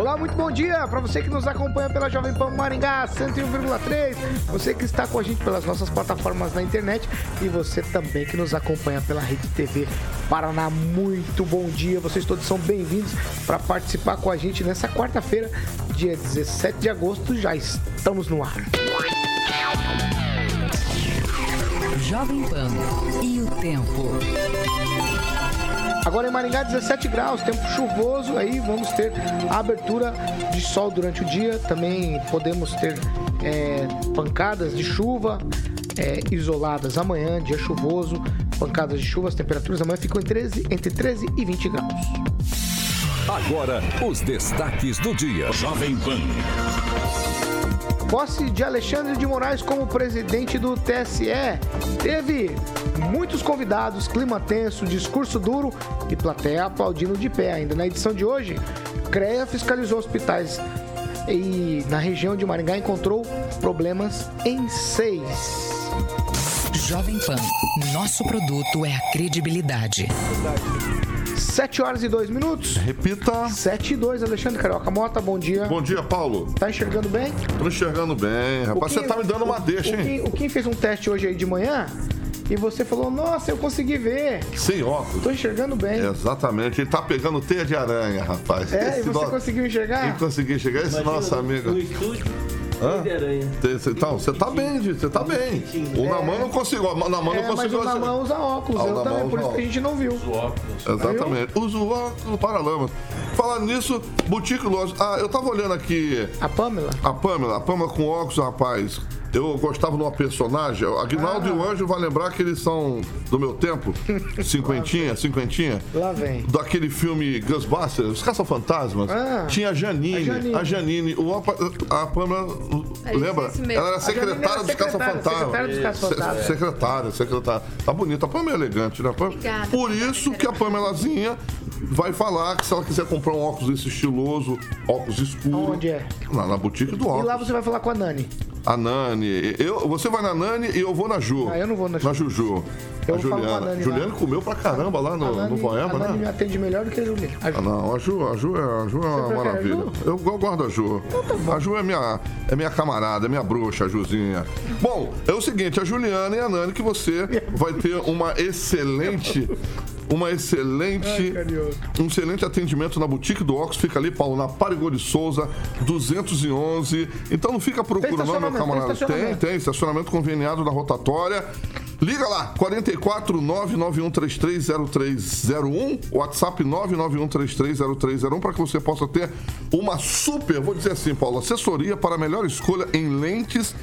Olá, muito bom dia para você que nos acompanha pela Jovem Pan Maringá 101,3, você que está com a gente pelas nossas plataformas na internet e você também que nos acompanha pela Rede TV Paraná. Muito bom dia, vocês todos são bem-vindos para participar com a gente nessa quarta-feira, dia 17 de agosto, já estamos no ar. Jovem Pan e o tempo. Agora em Maringá, 17 graus, tempo chuvoso, aí vamos ter abertura de sol durante o dia. Também podemos ter é, pancadas de chuva é, isoladas amanhã, dia chuvoso, pancadas de chuva, as temperaturas amanhã ficam em 13, entre 13 e 20 graus. Agora, os destaques do dia. Jovem Pan. Posse de Alexandre de Moraes como presidente do TSE. Teve muitos convidados, clima tenso, discurso duro e plateia aplaudindo de pé. Ainda na edição de hoje, CREA fiscalizou hospitais e na região de Maringá encontrou problemas em seis. Jovem Pan, nosso produto é a credibilidade. 7 horas e 2 minutos. Repita. 7 e 2, Alexandre Carioca Mota, bom dia. Bom dia, Paulo. Tá enxergando bem? Tô enxergando bem. Rapaz, Kim, você tá me dando uma deixa, o hein? o Kim fez um teste hoje aí de manhã e você falou, nossa, eu consegui ver. Sem óculos. Tô enxergando bem. Exatamente. Ele tá pegando teia de aranha, rapaz. É, Esse e você no... conseguiu enxergar? Eu consegui enxergar. Esse Imagina nosso amigo. No estúdio. Hã? Então, você tá bem, você tá bem. O Naman não conseguiu. O Naman é, não conseguiu. Mas o Naman usa óculos, ah, eu também, por isso que a gente não viu. Usa óculos. Exatamente. Usa o óculos para lama. Falando nisso, Boutique Loja. Ah, eu tava olhando aqui. A Pamela? A Pamela. A Pamela com óculos, rapaz eu gostava de uma personagem. Aguinaldo ah. e o Anjo vai lembrar que eles são do meu tempo. Cinquentinha, cinquentinha. Lá vem. Daquele filme Ghostbusters, Os Caça-Fantasmas. Ah. Tinha a Janine. A Janine. A, Janine, o, a Pamela. É lembra? Ela era secretária dos Caça-Fantasmas. Secretária dos Caça-Fantasmas. Secretária, secretária. Tá bonita. A Pamela é elegante, né? Obrigada. Por isso que a Pamelazinha vai falar que se ela quiser comprar um óculos desse estiloso, óculos escuro. Onde é? Na, na boutique do óculos. E lá você vai falar com a Nani. A Nani. Eu, você vai na Nani e eu vou na Ju. Ah, eu não vou na Ju. Na Juju. Eu a Juliana. Nani, Juliana comeu pra caramba lá no, Nani, no Poema, né? A Nani me atende melhor do que a Juliana. A Ju. Ah, não, a Ju, a Ju é, a Ju é uma maravilha. Eu, eu guardo a Ju. Então tá. A Ju é minha, é minha camarada, é minha bruxa, a Juzinha. Bom, é o seguinte, a Juliana e a Nani que você vai ter uma excelente uma excelente, Ai, um excelente atendimento na boutique do Ox. Fica ali, Paulo, na Parigô de Souza, 211. Então não fica procurando, não, meu camarada. Tem, tem, estacionamento conveniado na rotatória. Liga lá, 44 991330301, WhatsApp 991330301 para que você possa ter uma super, vou dizer assim, Paulo, assessoria para a melhor escolha em lentes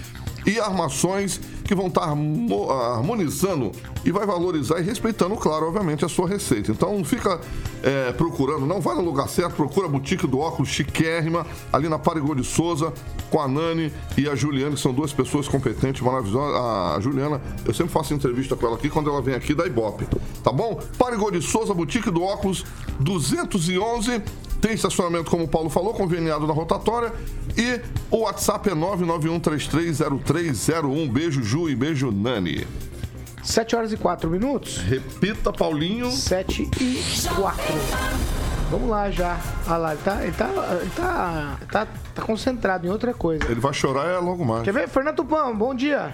e armações que vão estar harmonizando e vai valorizar e respeitando, claro, obviamente, a sua receita. Então fica é, procurando, não vai no lugar certo, procura a boutique do óculos chiquérrima, ali na Parigô de Souza, com a Nani e a Juliana, que são duas pessoas competentes, maravilhosas. A Juliana, eu sempre faço entrevista com ela aqui quando ela vem aqui da Ibope, tá bom? Parigô de Souza, boutique do óculos 211 tem estacionamento, como o Paulo falou, conveniado na rotatória. E o WhatsApp é 991330301. Beijo, Ju, e beijo, Nani. 7 horas e 4 minutos. Repita, Paulinho. 7 e 4. Vamos lá já. Olha lá, ele tá, ele tá, ele tá, tá, tá concentrado em outra coisa. Ele vai chorar é logo mais. Quer ver? Fernando Tupão, bom dia.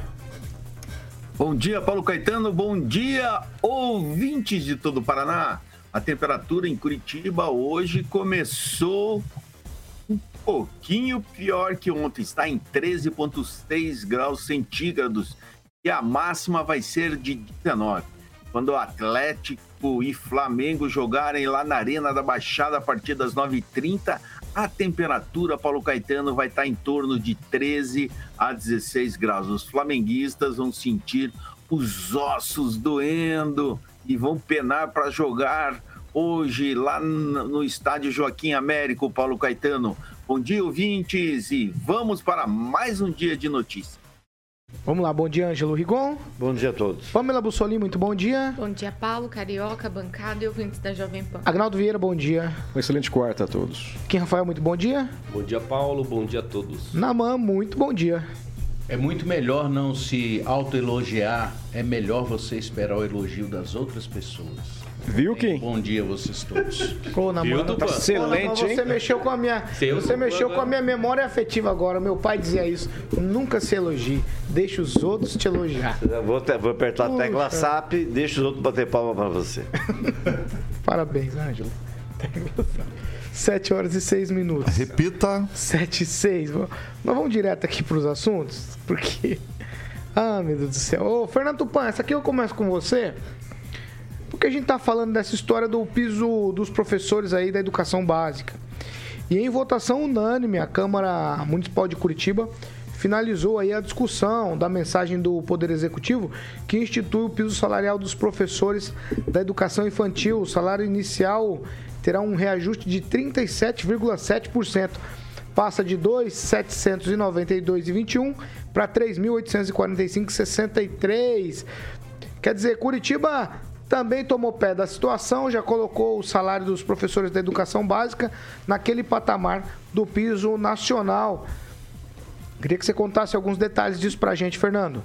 Bom dia, Paulo Caetano. Bom dia, ouvintes de todo o Paraná. A temperatura em Curitiba hoje começou pouquinho pior que ontem, está em 13,6 graus centígrados e a máxima vai ser de 19. Quando o Atlético e Flamengo jogarem lá na Arena da Baixada a partir das 9h30, a temperatura, Paulo Caetano, vai estar em torno de 13 a 16 graus. Os flamenguistas vão sentir os ossos doendo e vão penar para jogar hoje lá no estádio Joaquim Américo, Paulo Caetano. Bom dia, ouvintes, e vamos para mais um dia de notícias. Vamos lá, bom dia, Ângelo Rigon. Bom dia a todos. Pamela Bussolini, muito bom dia. Bom dia, Paulo, Carioca, bancada e ouvintes da Jovem Pan. Agnaldo Vieira, bom dia. Um excelente quarta a todos. Kim Rafael, muito bom dia. Bom dia, Paulo, bom dia a todos. Namã, muito bom dia. É muito melhor não se autoelogiar, é melhor você esperar o elogio das outras pessoas. Viu, Kim? Bom dia a vocês todos. Pô, Namã, tá excelente, hein? Você mexeu com a minha, você mexeu com a minha memória afetiva agora. Meu pai dizia isso. Nunca se elogie, deixa os outros te elogiar. Vou, te- vou apertar a tecla SAP, deixa os outros bater palma pra você. Parabéns, Ângelo. 7 horas e 6 minutos. Repita. 7 e 6. Nós vamos direto aqui para os assuntos, porque. Ah, meu Deus do céu. Ô, Fernando Tupan, essa aqui eu começo com você. Porque a gente tá falando dessa história do piso dos professores aí da educação básica. E em votação unânime, a Câmara Municipal de Curitiba finalizou aí a discussão da mensagem do Poder Executivo que institui o piso salarial dos professores da educação infantil. O salário inicial terá um reajuste de 37,7%. Passa de 2.792,21 para 3.845,63. Quer dizer, Curitiba também tomou pé da situação, já colocou o salário dos professores da educação básica naquele patamar do piso nacional. Queria que você contasse alguns detalhes disso pra gente, Fernando.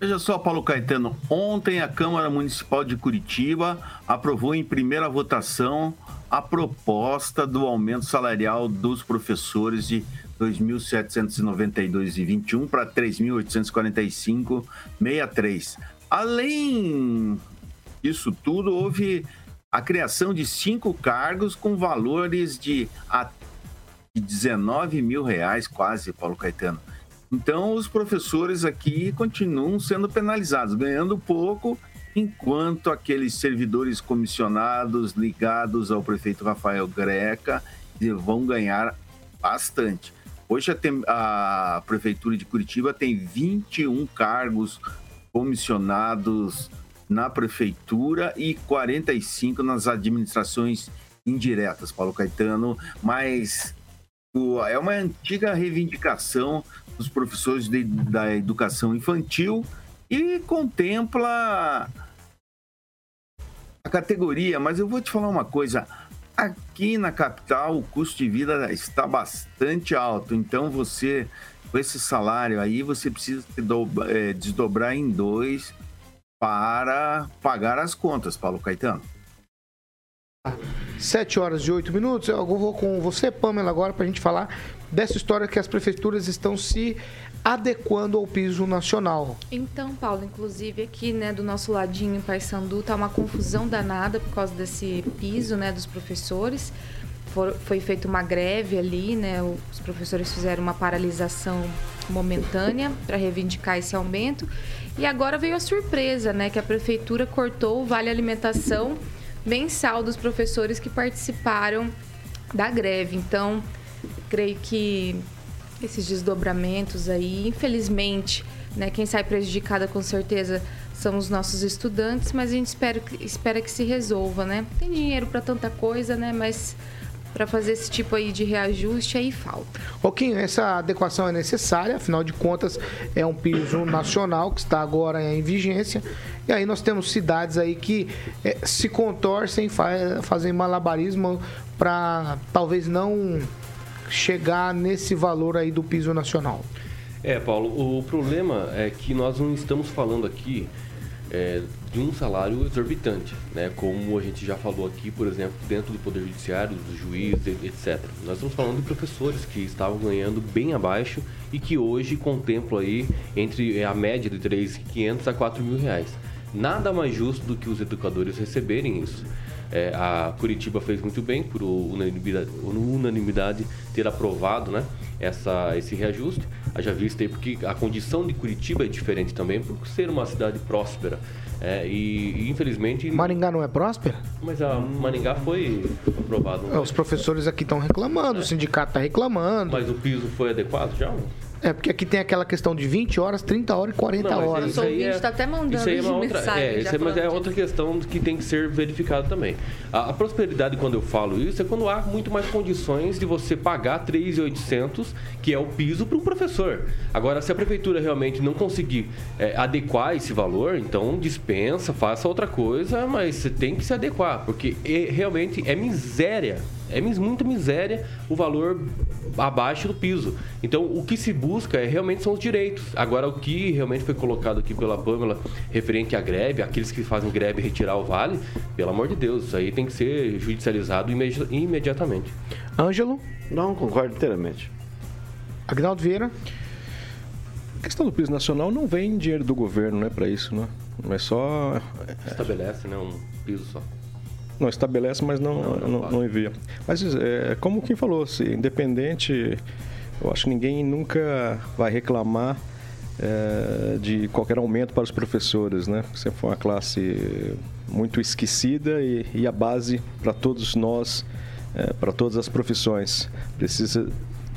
Veja só, Paulo Caetano, ontem a Câmara Municipal de Curitiba aprovou em primeira votação a proposta do aumento salarial dos professores de 2.792,21 para 3.845,63. Além disso tudo, houve a criação de cinco cargos com valores de a 19 mil reais, quase, Paulo Caetano. Então, os professores aqui continuam sendo penalizados, ganhando pouco, enquanto aqueles servidores comissionados ligados ao prefeito Rafael Greca vão ganhar bastante. Hoje a, a Prefeitura de Curitiba tem 21 cargos comissionados na Prefeitura e 45 nas administrações indiretas, Paulo Caetano, mas é uma antiga reivindicação dos professores de- da educação infantil e contempla a categoria, mas eu vou te falar uma coisa. Aqui na capital o custo de vida está bastante alto, então você, com esse salário aí, você precisa se do- eh, desdobrar em dois para pagar as contas, Paulo Caetano. 7 horas e 8 minutos. Eu vou com você, Pamela, agora para a gente falar dessa história que as prefeituras estão se adequando ao piso nacional. Então, Paulo, inclusive aqui, né, do nosso ladinho em Paysandu, tá uma confusão danada por causa desse piso, né, dos professores. For- foi feita uma greve ali, né, os professores fizeram uma paralisação momentânea para reivindicar esse aumento. E agora veio a surpresa, né, que a prefeitura cortou o vale alimentação mensal dos professores que participaram da greve. Então, creio que esses desdobramentos aí, infelizmente, né, quem sai prejudicada com certeza são os nossos estudantes, mas a gente espera, que- espera que se resolva, né? Tem dinheiro para tanta coisa, né, mas para fazer esse tipo aí de reajuste aí falta. Roquinho, essa adequação é necessária, afinal de contas é um piso nacional que está agora em vigência. E aí nós temos cidades aí que eh, se contorcem, fa fazem malabarismo para talvez não chegar nesse valor aí do piso nacional. É, Paulo, o problema é que nós não estamos falando aqui é, de um salário exorbitante, né? Como a gente já falou aqui, por exemplo, dentro do Poder Judiciário, dos juízes, etc. Nós estamos falando de professores que estavam ganhando bem abaixo e que hoje contemplam aí entre a média de 3.500 a 4 mil reais. Nada mais justo do que os educadores receberem isso. É, a Curitiba fez muito bem por unanimidade, unanimidade ter aprovado né, essa, esse reajuste. Haja vista aí porque a condição de Curitiba é diferente também, por ser uma cidade próspera. É, e, e, infelizmente. Maringá não é próspera? Mas a Maringá foi aprovado. É, os professores aqui estão reclamando, o sindicato está reclamando. Mas o piso foi adequado já? É, porque aqui tem aquela questão de 20 horas, 30 horas e 40 Não, horas. isso aí é- tá até mandando Isso aí é uma de outra, mensagem é, isso aí, mas é disso. outra questão que tem que ser verificada também. A, a prosperidade, quando eu falo isso, é quando há muito mais condições de você pagar 3.800, que é o piso, para um professor. Agora, se a prefeitura realmente não conseguir é, adequar esse valor, então dispensa, faça outra coisa, mas você tem que se adequar, porque é- realmente é miséria. É mis- muita miséria o valor abaixo do piso. Então, o que se busca é realmente são os direitos. Agora, o que realmente foi colocado aqui pela Pâmela referente à greve, aqueles que fazem greve retirar o vale, pelo amor de Deus, isso aí tem que ser judicializado imedi- imediatamente. Ângelo, Não, concordo inteiramente. Agnaldo Vieira. A questão do piso nacional não vem dinheiro do governo, né, para isso, né? É só Estabelece, né, um piso só. Não estabelece, mas não, Não, não, não não, envia. Mas é, como quem falou, se independente, eu acho que ninguém nunca vai reclamar é, de qualquer aumento para os professores, né? Sempre foi uma classe muito esquecida e, e a base para todos nós, é, para todas as profissões. Precisa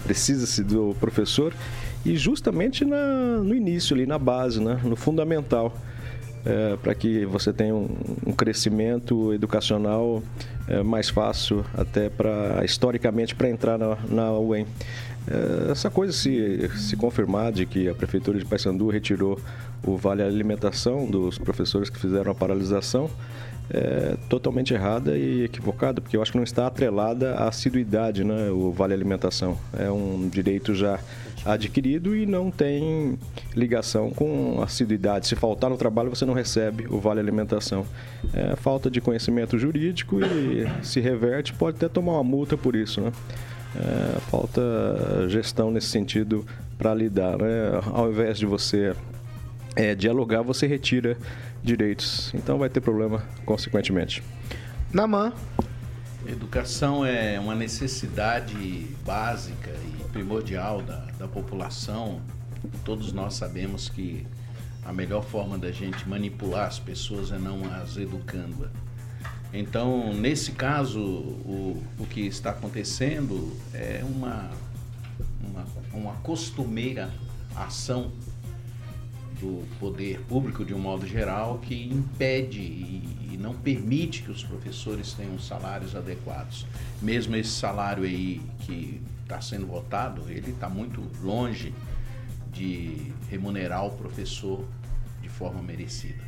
precisa-se do professor e justamente na, no início ali, na base, né? no fundamental é, para que você tenha um, um crescimento educacional é, mais fácil até para historicamente para entrar na, na UEM. É, essa coisa se, se confirmar de que a prefeitura de Paysandu retirou o vale alimentação dos professores que fizeram a paralisação é totalmente errada e equivocada, porque eu acho que não está atrelada à assiduidade, né, o vale alimentação. É um direito já adquirido e não tem ligação com assiduidade. Se faltar no trabalho, você não recebe o vale alimentação. É falta de conhecimento jurídico e se reverte, pode até tomar uma multa por isso, né? É, falta gestão nesse sentido para lidar, né? Ao invés de você é, dialogar, você retira direitos. Então vai ter problema, consequentemente. Namã. Educação é uma necessidade básica primordial da, da população. Todos nós sabemos que a melhor forma da gente manipular as pessoas é não as educando. Então, nesse caso, o, o que está acontecendo é uma, uma, uma costumeira ação do poder público de um modo geral que impede e, e não permite que os professores tenham salários adequados. Mesmo esse salário aí que está sendo votado, ele está muito longe de remunerar o professor de forma merecida.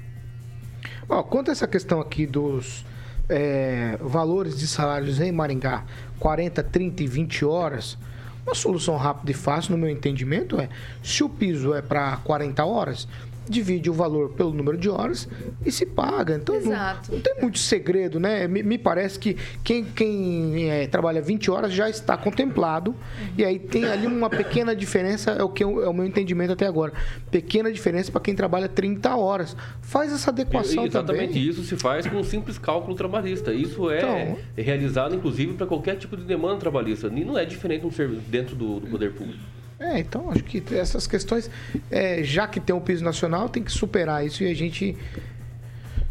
Ó, quanto a essa questão aqui dos é, valores de salários em Maringá, 40, 30 e 20 horas, uma solução rápida e fácil, no meu entendimento, é se o piso é para 40 horas, divide o valor pelo número de horas e se paga. Então não, Exato. não tem muito segredo, né? Me, me parece que quem, quem é, trabalha 20 horas já está contemplado e aí tem ali uma pequena diferença, é o que eu- é o meu entendimento até agora. Pequena diferença para quem trabalha 30 horas. Faz essa adequação Exatamente também. isso se faz com um simples cálculo trabalhista. Isso é Então. realizado, inclusive, para qualquer tipo de demanda trabalhista. E não é diferente um serviço dentro do, do poder público. É, então acho que essas questões, é, já que tem um piso nacional, tem que superar isso e a gente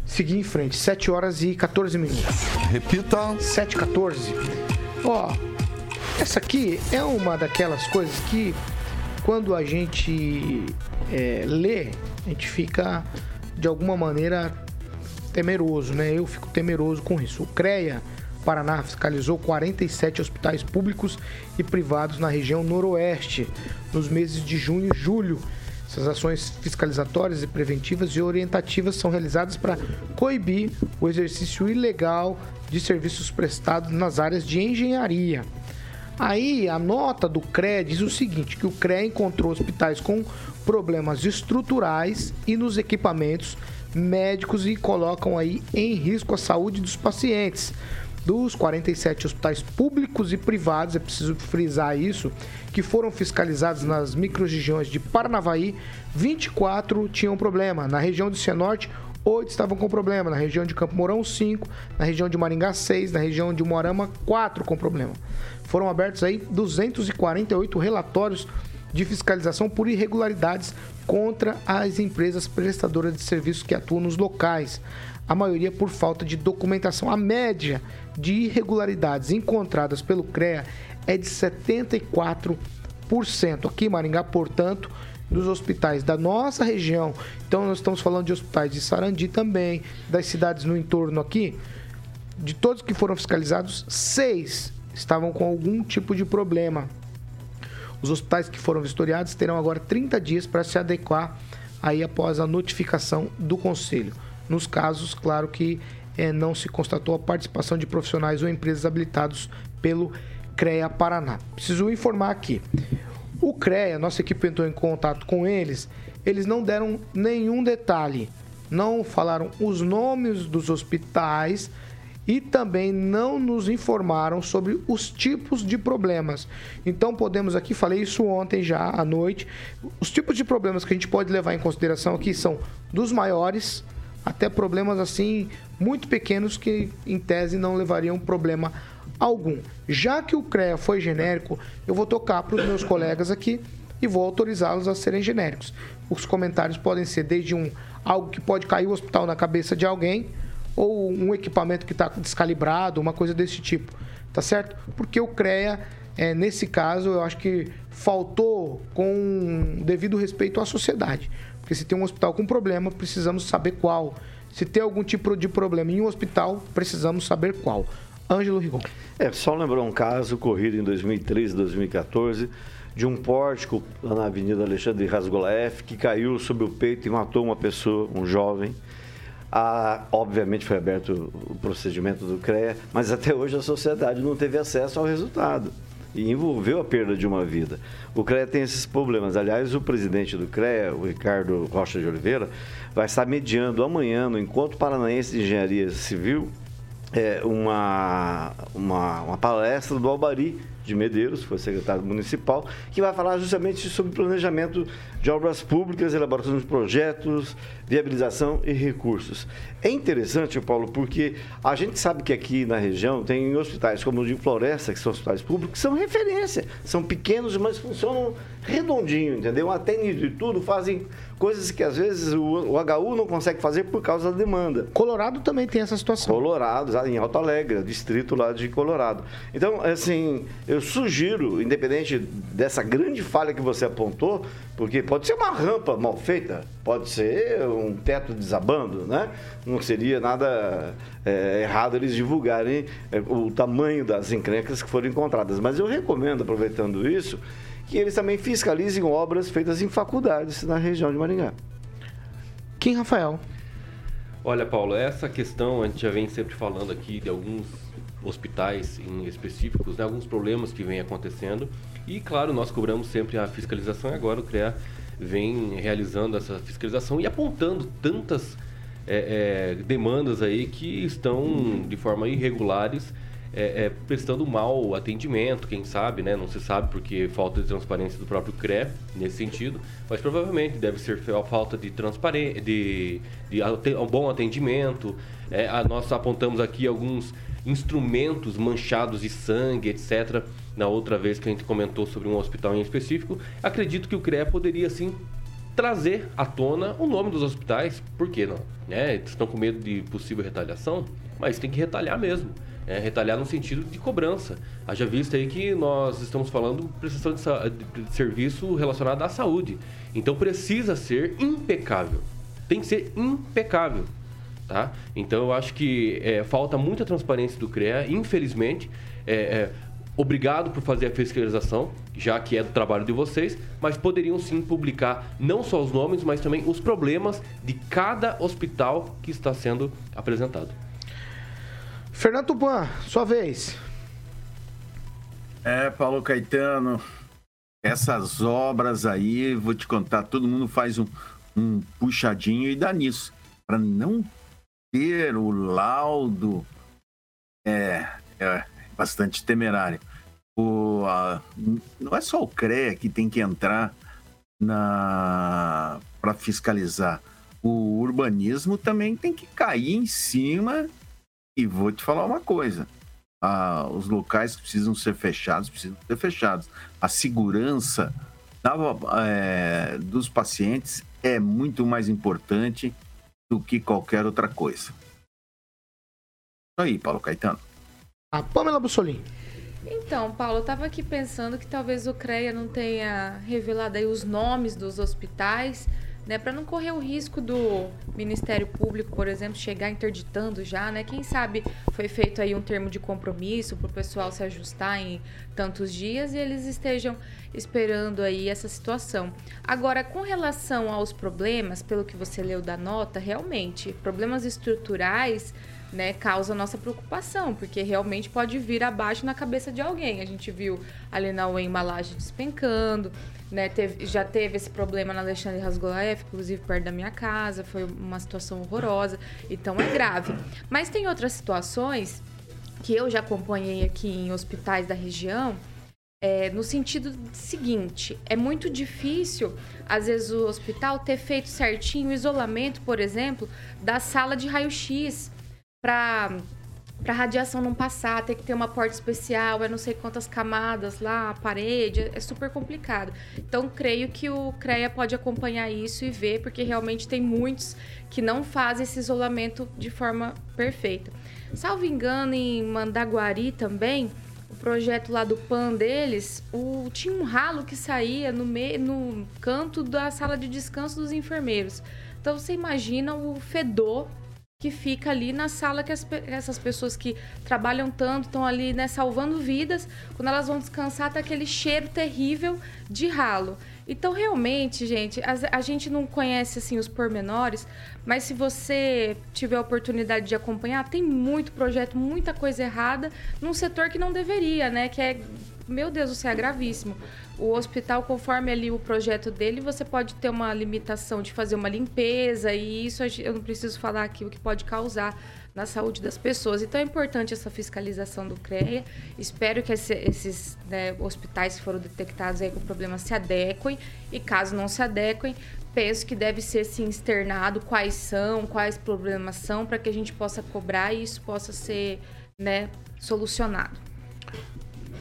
seguir em frente. 7 horas e 14 minutos. Repita. 7 e 14. Ó, essa aqui é uma daquelas coisas que quando a gente é, lê, a gente fica de alguma maneira temeroso, né? Eu fico temeroso com isso. O CREA Paraná fiscalizou 47 hospitais públicos e privados na região noroeste nos meses de junho e julho. Essas ações fiscalizatórias e preventivas e orientativas são realizadas para coibir o exercício ilegal de serviços prestados nas áreas de engenharia. Aí a nota do CREA diz o seguinte, que o CREA encontrou hospitais com problemas estruturais e nos equipamentos médicos e colocam aí em risco a saúde dos pacientes. Dos 47 hospitais públicos e privados, é preciso frisar isso, que foram fiscalizados nas microrregiões de Paranavaí, 24 tinham problema. Na região de Cianorte, 8 estavam com problema. Na região de Campo Mourão, 5. Na região de Maringá, 6. Na região de Moarama, 4 com problema. Foram abertos aí 248 relatórios de fiscalização por irregularidades contra as empresas prestadoras de serviços que atuam nos locais. A maioria por falta de documentação. A média de irregularidades encontradas pelo CREA é de 74 10% aqui em Maringá, portanto, dos hospitais da nossa região. Então nós estamos falando de hospitais de Sarandi também, das cidades no entorno aqui. De todos que foram fiscalizados, seis estavam com algum tipo de problema. Os hospitais que foram vistoriados terão agora 30 dias para se adequar aí após a notificação do conselho. Nos casos, claro que é, não se constatou a participação de profissionais ou empresas habilitados pelo CREA Paraná. Preciso informar aqui. O CREA, nossa equipe entrou em contato com eles, eles não deram nenhum detalhe, não falaram os nomes dos hospitais e também não nos informaram sobre os tipos de problemas. Então podemos aqui, falei isso ontem já à noite, os tipos de problemas que a gente pode levar em consideração aqui são dos maiores até problemas assim muito pequenos que em tese não levariam problema algum. Já que o CREA foi genérico, eu vou tocar para os meus colegas aqui e vou autorizá-los a serem genéricos. Os comentários podem ser desde um algo que pode cair o hospital na cabeça de alguém ou um equipamento que está descalibrado, uma coisa desse tipo, tá certo? Porque o CREA, é, nesse caso, eu acho que faltou com devido respeito à sociedade. Porque se tem um hospital com problema, precisamos saber qual. Se tem algum tipo de problema em um hospital, precisamos saber qual. Ângelo Rigon. É, só lembrou um caso ocorrido em 2013, 2014, de um pórtico lá na Avenida Alexandre Rasgolaef que caiu sobre o peito e matou uma pessoa, um jovem. Ah, obviamente foi aberto o procedimento do CREA, mas até hoje a sociedade não teve acesso ao resultado e envolveu a perda de uma vida. O CREA tem esses problemas. Aliás, o presidente do CREA, o Ricardo Rocha de Oliveira, vai estar mediando amanhã no Encontro Paranaense de Engenharia Civil é, uma, uma, uma palestra do Albari de Medeiros, foi secretário municipal, que vai falar justamente sobre planejamento de obras públicas, elaboração de projetos, viabilização e recursos. É interessante, Paulo, porque a gente sabe que aqui na região tem hospitais como o de Floresta, que são hospitais públicos, que são referência, são pequenos, mas funcionam redondinho, entendeu? Atendem de tudo, fazem coisas que às vezes o, o HU não consegue fazer por causa da demanda. Colorado também tem essa situação. Colorado, em Alto Alegre, distrito lá de Colorado. Então, assim, eu sugiro, independente dessa grande falha que você apontou, porque pode ser uma rampa mal feita, pode ser um teto desabando, né? Não seria nada é, errado eles divulgarem é, o tamanho das encrencas que foram encontradas. Mas eu recomendo, aproveitando isso, que eles também fiscalizem obras feitas em faculdades na região de Maringá. Quem, Rafael? Olha, Paulo, essa questão a gente já vem sempre falando aqui de alguns hospitais em específicos, né, alguns problemas que vêm acontecendo. E, claro, nós cobramos sempre a fiscalização e agora o CREA vem realizando essa fiscalização e apontando tantas é, é, demandas aí que estão de forma irregulares é, é, prestando mal atendimento, quem sabe, né? Não se sabe porque falta de transparência do próprio CRE nesse sentido, mas provavelmente deve ser a falta de transparência, de, de um bom atendimento. É, a, nós apontamos aqui alguns instrumentos manchados de sangue, etc. Na outra vez que a gente comentou sobre um hospital em específico, acredito que o CRE poderia sim trazer à tona o nome dos hospitais, por que não? Né? Estão com medo de possível retaliação, mas tem que retalhar mesmo é, retalhar no sentido de cobrança. Haja visto aí que nós estamos falando prestação de, de serviço relacionado à saúde. Então precisa ser impecável. Tem que ser impecável. Tá? Então eu acho que é, falta muita transparência do CREA, infelizmente. É, é, obrigado por fazer a fiscalização, já que é do trabalho de vocês, mas poderiam sim publicar não só os nomes, mas também os problemas de cada hospital que está sendo apresentado. Fernando Tupan, sua vez. É, Paulo Caetano, essas obras aí, vou te contar, todo mundo faz um, um puxadinho e dá nisso. Para não ter o laudo, é, é bastante temerário. O, a, não é só o CREA que tem que entrar na para fiscalizar. O urbanismo também tem que cair em cima e vou te falar uma coisa: ah, os locais que precisam ser fechados precisam ser fechados. A segurança da, é, dos pacientes é muito mais importante do que qualquer outra coisa. Aí, Paulo Caetano. A Pamela Bussolini. Então, Paulo, eu estava aqui pensando que talvez o CREA não tenha revelado aí os nomes dos hospitais, né, para não correr o risco do Ministério Público, por exemplo, chegar interditando já, né? Quem sabe foi feito aí um termo de compromisso para o pessoal se ajustar em tantos dias e eles estejam esperando aí essa situação. Agora, com relação aos problemas, pelo que você leu da nota, realmente, problemas estruturais né, causa nossa preocupação, porque realmente pode vir abaixo na cabeça de alguém. A gente viu ali na UEM embalagem despencando, né, teve, já teve esse problema na Alexandre Rasgolaef, inclusive perto da minha casa, foi uma situação horrorosa, então é grave. Mas tem outras situações que eu já acompanhei aqui em hospitais da região, é, no sentido seguinte, é muito difícil, às vezes, o hospital ter feito certinho o isolamento, por exemplo, da sala de raio-x para para radiação não passar, tem que ter uma porta especial, é não sei quantas camadas lá, a parede, é super complicado. Então, creio que o CREA pode acompanhar isso e ver, porque realmente tem muitos que não fazem esse isolamento de forma perfeita. Salvo engano, em Mandaguari também, o projeto lá do PAN deles, o, tinha um ralo que saía no, meio, no canto da sala de descanso dos enfermeiros. Então, você imagina o fedor que fica ali na sala que as, essas pessoas que trabalham tanto estão ali, né, salvando vidas. Quando elas vão descansar, tá aquele cheiro terrível de ralo. Então, realmente, gente, a, a, gente não conhece assim os pormenores, mas se você tiver a oportunidade de acompanhar, tem muito projeto, muita coisa errada num setor que não deveria, né? Que é, meu Deus, isso é gravíssimo o hospital, conforme ali o projeto dele, você pode ter uma limitação de fazer uma limpeza e isso eu não preciso falar aqui o que pode causar na saúde das pessoas. Então é importante essa fiscalização do CREA. Espero que esse, esses né, hospitais que foram detectados aí com problemas se adequem e caso não se adequem, penso que deve ser sim externado quais são, quais problemas são, para que a gente possa cobrar e isso possa ser né, solucionado.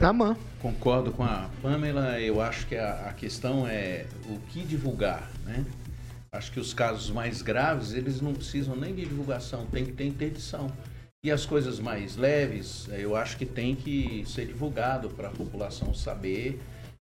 Namã. Concordo com a Pamela. Eu acho que a, a, questão é o que divulgar, né? Acho que os casos mais graves, eles não precisam nem de divulgação, tem que ter interdição. E as coisas mais leves, eu acho que tem que ser divulgado para a população saber.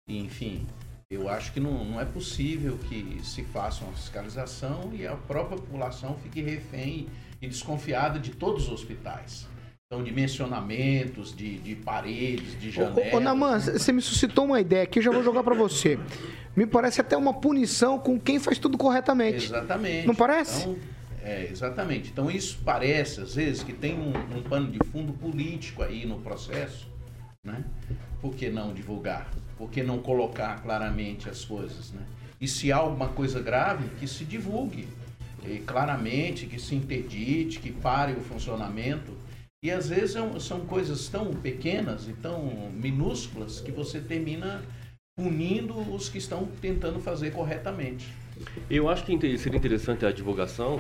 E, enfim, eu acho que não, não é possível que se faça uma fiscalização e a própria população fique refém e desconfiada de todos os hospitais. Então, dimensionamentos de, de paredes, de janelas. Ô, ô Naman, você me suscitou uma ideia aqui, eu já vou jogar para você. Me parece até uma punição com quem faz tudo corretamente. Exatamente. Não parece? Então, é, exatamente. Então, isso parece, às vezes, que tem um, um pano de fundo político aí no processo. Né? Por que não divulgar? Por que não colocar claramente as coisas? Né? E se há alguma coisa grave, que se divulgue e claramente, que se interdite, que pare o funcionamento e às vezes é são coisas tão pequenas e tão minúsculas que você termina punindo os que estão tentando fazer corretamente. Eu acho que seria interessante a divulgação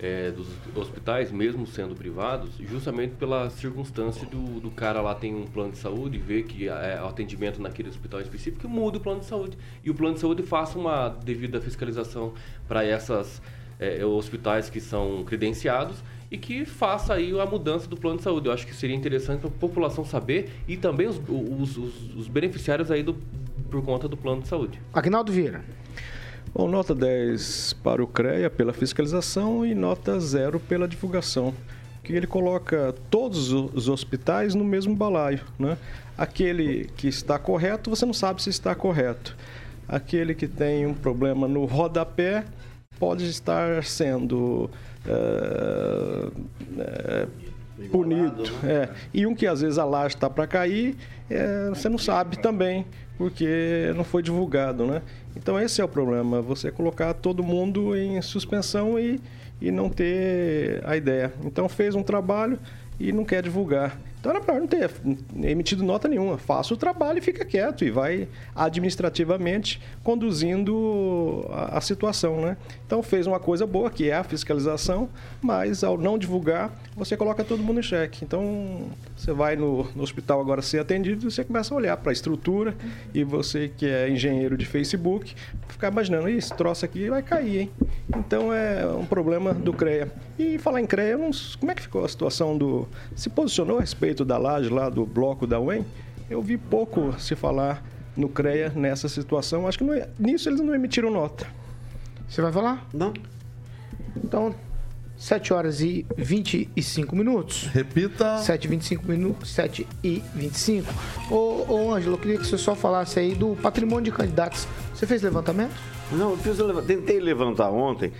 é, dos hospitais, mesmo sendo privados, justamente pela circunstância do, do cara lá tem um plano de saúde, ver que é, o atendimento naquele hospital específico muda o plano de saúde. E o plano de saúde faça uma devida fiscalização para essas é, hospitais que são credenciados e que faça aí a mudança do plano de saúde. Eu acho que seria interessante para a população saber e também os, os, os, os beneficiários aí do, por conta do plano de saúde. Agnaldo Vieira. Bom, nota 10 para o CREA pela fiscalização e nota 0 pela divulgação. Que ele coloca todos os hospitais no mesmo balaio, né? Aquele que está correto, você não sabe se está correto. Aquele que tem um problema no rodapé pode estar sendo é, é, punido. Né? É. E um que às vezes a laje está para cair, é, você não sabe também, porque não foi divulgado, né? Então esse é o problema, você colocar todo mundo em suspensão e, e não ter a ideia. Então fez um trabalho e não quer divulgar. Então era para não ter emitido nota nenhuma. Faça o trabalho e fica quieto e vai administrativamente conduzindo a, a, situação, né? Então fez uma coisa boa que é a fiscalização, mas ao não divulgar você coloca todo mundo em xeque. Então você vai no, no hospital agora ser atendido e você começa a olhar para a estrutura e você que é engenheiro de Facebook ficar imaginando isso troço aqui vai cair, hein? Então é um problema do CREA. E falar em CREA, como é que ficou a situação do se posicionou a respeito respeito da laje lá do bloco da UEM, eu vi pouco se falar no CREA nessa situação. Acho que não é- nisso eles não emitiram nota. Você vai falar? Não. Então, 7 horas e 25 minutos. Repita. 7 e 25 minutos, 7 e 25. Ô, ô Ângelo, eu queria que você só falasse aí do patrimônio de candidatos. Você fez levantamento? Não, eu fiz, leva- tentei levantar ontem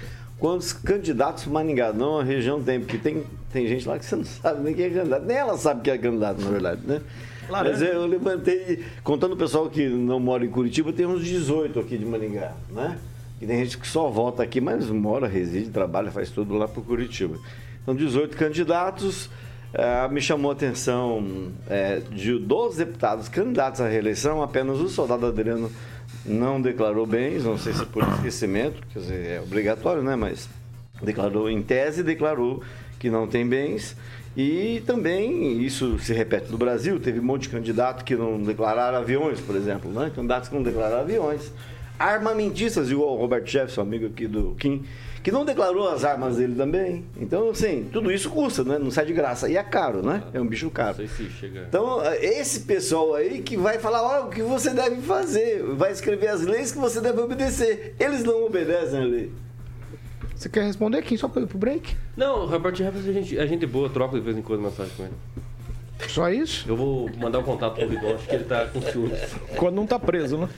quantos candidatos Maringá, não a região tem, porque tem, tem gente lá que você não sabe nem quem é candidato, nem ela sabe que é candidato, na verdade, né? Mas eu levantei, contando o pessoal que não mora em Curitiba, tem uns 18 aqui de Maringá, né? E tem gente que só vota aqui, mas mora, reside, trabalha, faz tudo lá por Curitiba. Então, 18 candidatos. Ah, me chamou a atenção é, de 12 deputados candidatos à reeleição, apenas o soldado Adriano não declarou bens, não sei se por esquecimento, quer dizer, é obrigatório, né? Mas declarou, em tese, declarou que não tem bens. E também, isso se repete no Brasil, teve um monte de candidato que não declararam aviões, por exemplo, né? Candidatos que não declararam aviões. Armamentistas, igual o Robert Jefferson, amigo aqui do Kim, que não declarou as armas dele também. Então, assim, tudo isso custa, né? Não sai de graça. E é caro, né? É um bicho caro. Não sei se chega. Então, esse pessoal aí que vai falar ó, o que você deve fazer, vai escrever as leis que você deve obedecer. Eles não obedecem a lei. Você quer responder aqui só pro pro break? Não, o Robert Jefferson é gente, é gente boa, troca de vez em quando mensagem com ele. Só isso? Eu vou mandar um contato pro Rigon, acho que ele tá com ciúmes. Quando não tá preso, né?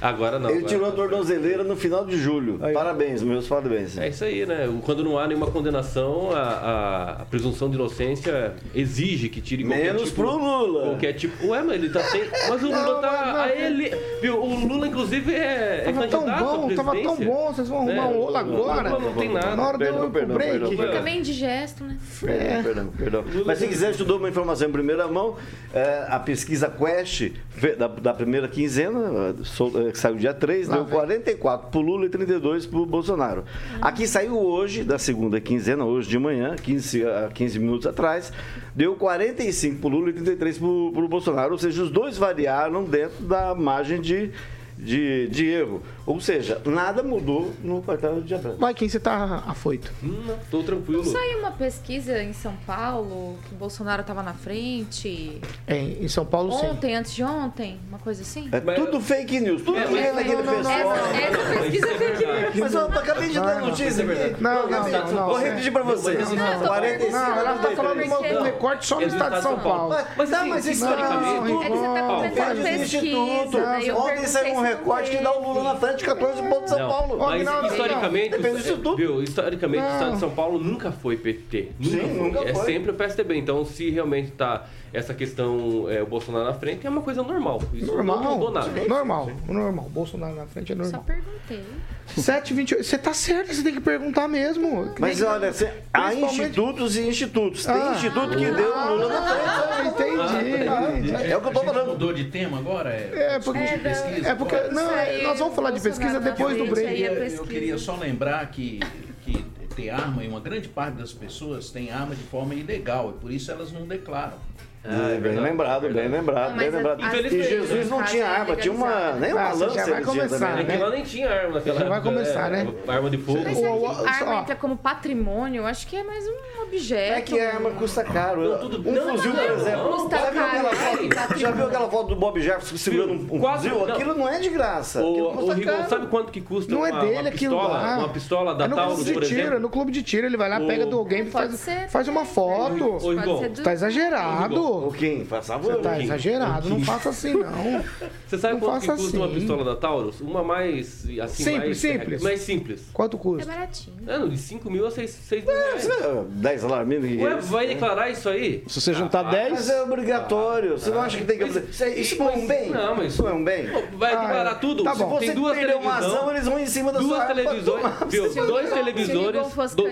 Agora não. Ele agora tirou a tornozeleira no final de julho. Parabéns, meus parabéns. É isso aí, né? Quando não há nenhuma condenação, a, a- a presunção de inocência exige que tire qualquer Menos tipo, pro Lula. Qualquer tipo. Ué, mas ele tá sem. Mas o Lula Não, tá. não, a ele. Viu? O Lula, inclusive, é, é Tava tão bom, tava tão bom, vocês vão arrumar um rolo agora. Não, não tem nada. Na hora Perdão, pro perdão, break. perdão, Fica perdão. bem indigesto, né? É. Perdão, perdão. Mas se quiser, estudou uma informação em primeira mão. é, a pesquisa Quest da, da primeira quinzena, é, sol- é, que saiu dia 3, Lá deu vem. 44 pro Lula e 32 pro Bolsonaro. Aqui saiu hoje, da segunda quinzena, hoje de manhã, 15, há 15 minutos atrás, deu 45 pro Lula e 33 pro, pro Bolsonaro. Ou seja, os dois variaram dentro da margem de, de, de erro. Ou seja, nada mudou no quartel de abril. Vai, quem você tá afoito? Não, tô tranquilo. Saiu uma pesquisa em São Paulo que o Bolsonaro tava na frente. É, em São Paulo, sim. Ontem, antes de ontem, uma coisa assim. É tudo fake news, tudo É, que mas- é daquele não, não, não. pessoal. Essa, essa pesquisa é fake news. Mas eu acabei de dar notícia. Não, não, não, não. Vou repetir pra você. Não, não, não. 45 Não, ela tá falando de um recorte só no É do estado de São Paulo. Mas, Tá, assim, mas isso historicamente- não, É que você tá Paulo, comentando pesquisa. Ontem saiu um se recorte que não dá o Lula na frente, 14 pontos São Não, Paulo. Mas Não, não, historicamente, Depende do o- instituto. viu, historicamente o Não. estado de São Paulo nunca foi PT. Nunca Sim, foi. nunca é foi. sempre o PSDB. Então, se realmente tá essa questão, é, o Bolsonaro na frente, é uma coisa normal. Isso Normal. não mudou nada. Normal, normal. Bolsonaro na frente é Só normal. perguntei. 728. Você tá certo, você tem que perguntar mesmo. Mas olha, cê- há institutos e institutos. Tem Ah. instituto que deu o Lula na frente. Ah, entendi. entendi. É o que eu tô A gente falando. mudou de tema agora? É, porque, É, pesquisa. é porque não, é, nós vamos falar de pesquisa depois do break. aí a Eu, eu pesquisa. queria só lembrar que, que ter arma, e uma grande parte das pessoas tem arma de forma ilegal, e por isso elas não declaram. Ah, é bem lembrado, bem Verdade. lembrado, Não, bem lembrado. a- E Jesus não tinha arma, tinha uma. Nem uma Ah, lança já vai começar. É né? que lá nem tinha arma naquela Já vai época, começar, né? Arma de fogo. Mas O- arma ó. entra como patrimônio? Eu acho que é mais um objeto. É que a arma custa caro. Não, tudo- Um não, fuzil, não, por não, exemplo. custa já, viu caro, é foto, já viu aquela foto do Bob Jefferson segurando um, um Quase- fuzil? não. Aquilo não é de graça. O, Rigon, sabe quanto que custa Não é uma, dele uma aquilo pistola? lá. Uma pistola da é no Taurus, clube de por tiro, exemplo? no clube de tiro. Ele vai lá, pega do alguém, faz, uma foto. Ser do- Tá exagerado. O Kim, faz favor. Você tá Kim. exagerado. Não faça assim, não. Você sabe Não quanto custa uma assim. pistola da Taurus? Uma mais, assim, Simples, mais... simples. Mais simples. Quanto É custa? baratinho. É, de 5 mil a 6, 6 mil reais. 10 salários mínimos. Ué, vai declarar isso aí? Se você juntar 10, Mas é obrigatório. Você não acha que tem que. Mas- Isso, é um bem? Não, mas- Isso é um bem? Vai Ah, declarar tudo? tá bom. Tem Você duas perder uma televisões. ação, eles vão em cima da Duas sua televisões, viu? Dois televisores,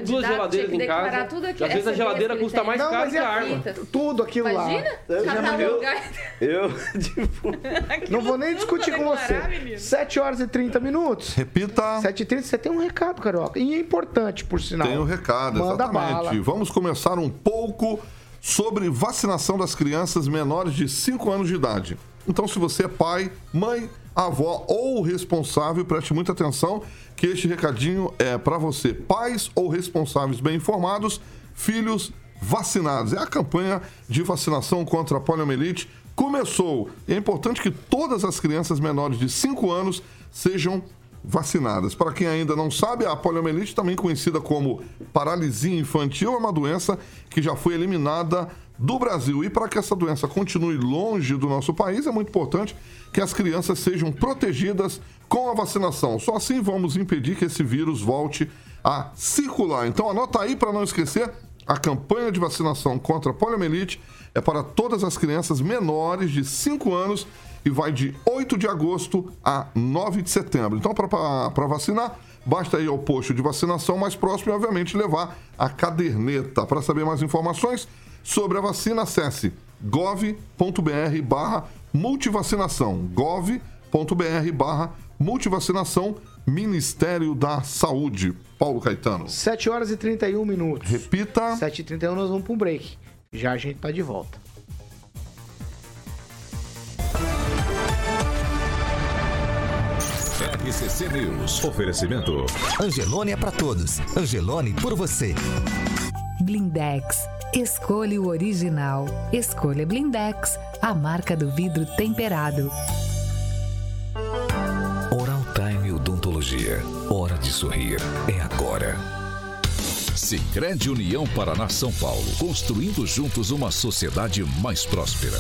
duas geladeiras em casa. declarar tudo aquilo, Às vezes a geladeira custa mais caro que é a arma. Tudo aquilo lá. Imagina? Eu lugar. Eu, tipo, Não vou nem discutir com você. menino. 7 horas e 30 minutos. Repita. 7 e 30 você tem um recado, Carioca. E é importante, por sinal. Tem um recado, Manda exatamente. bala. Vamos começar um pouco sobre vacinação das crianças menores de 5 anos de idade. Então, se você é pai, mãe, avó ou responsável, preste muita atenção que este recadinho é para você. Pais ou responsáveis bem informados, filhos vacinados. É a campanha de vacinação contra a poliomielite começou. É importante que todas as crianças menores de 5 anos sejam vacinadas. Para quem ainda não sabe, a poliomielite, também conhecida como paralisia infantil, é uma doença que já foi eliminada do Brasil. E para que essa doença continue longe do nosso país, é muito importante que as crianças sejam protegidas com a vacinação. Só assim vamos impedir que esse vírus volte a circular. Então anota aí para não esquecer, a campanha de vacinação contra a poliomielite é para todas as crianças menores de 5 anos e vai de 8 de agosto a 9 de setembro. Então, para vacinar, basta ir ao posto de vacinação mais próximo e, obviamente, levar a caderneta. Para saber mais informações sobre a vacina, acesse gov.br barra multivacinação. gov.br barra Ministério da Saúde. Paulo Caetano. 7 horas e 31 minutos. Repita. 7 e 31 nós vamos para um break. Já a gente tá de volta. RCC News. Oferecimento. Angelone é para todos. Angelone por você. Blindex. Escolha o original. Escolha Blindex, a marca do vidro temperado. Hora de sorrir. É agora. Sicredi União Paraná São Paulo, construindo juntos uma sociedade mais próspera.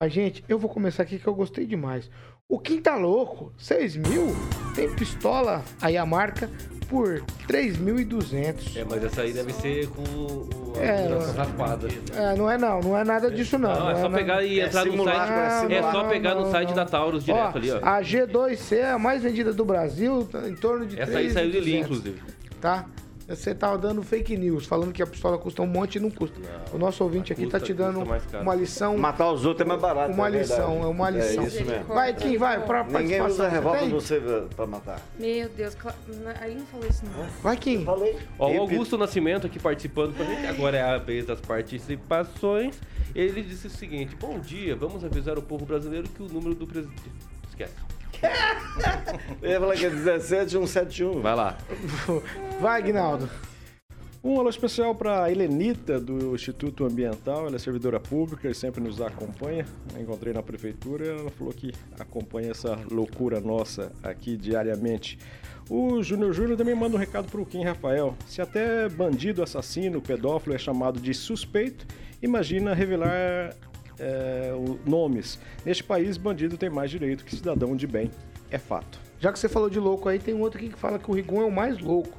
Ah, gente, eu vou começar aqui que eu gostei demais. O Kim tá louco, 6 mil, tem pistola, aí a marca, por 3.200. É, mas essa aí deve ser com o É, a raspada. É, não é não, não é nada disso não. Não, é só nada- pegar e entrar no site. É só pegar no site da Taurus direto ali, ó. A G2C é a mais vendida do Brasil, tá em torno de Essa aí saiu de linha, 3.200, inclusive. Tá? Você tá dando fake news, falando que a pistola custa um monte e não custa. o nosso ouvinte aqui tá custa- te dando uma lição. Matar os outros é mais barato. Uma é lição, é uma lição. É isso mesmo. Vai, Kim, vai, pra Ninguém usa revólver você pra matar. Meu Deus, aí não falou isso não. Vai, Kim. Falei. Ó, o Augusto Nascimento aqui participando com a gente. Agora é a vez das participações. Ele disse o seguinte: Bom dia, vamos avisar o povo brasileiro que o número do presidente. Esquece. Eu ia falar que é 17171. Vai lá. Vai, Aguinaldo. Um alô especial para a Helenita, do Instituto Ambiental. Ela é servidora pública e sempre nos acompanha. Eu encontrei na prefeitura ela falou que acompanha essa loucura nossa aqui diariamente. O Júnior Júnior também manda um recado para o Kim Rafael. Se até bandido, assassino, pedófilo é chamado de suspeito, imagina revelar é, nomes. Neste país, bandido tem mais direito que cidadão de bem. É fato. Já que você falou de louco aí, tem um outro aqui que fala que o Rigon é o mais louco.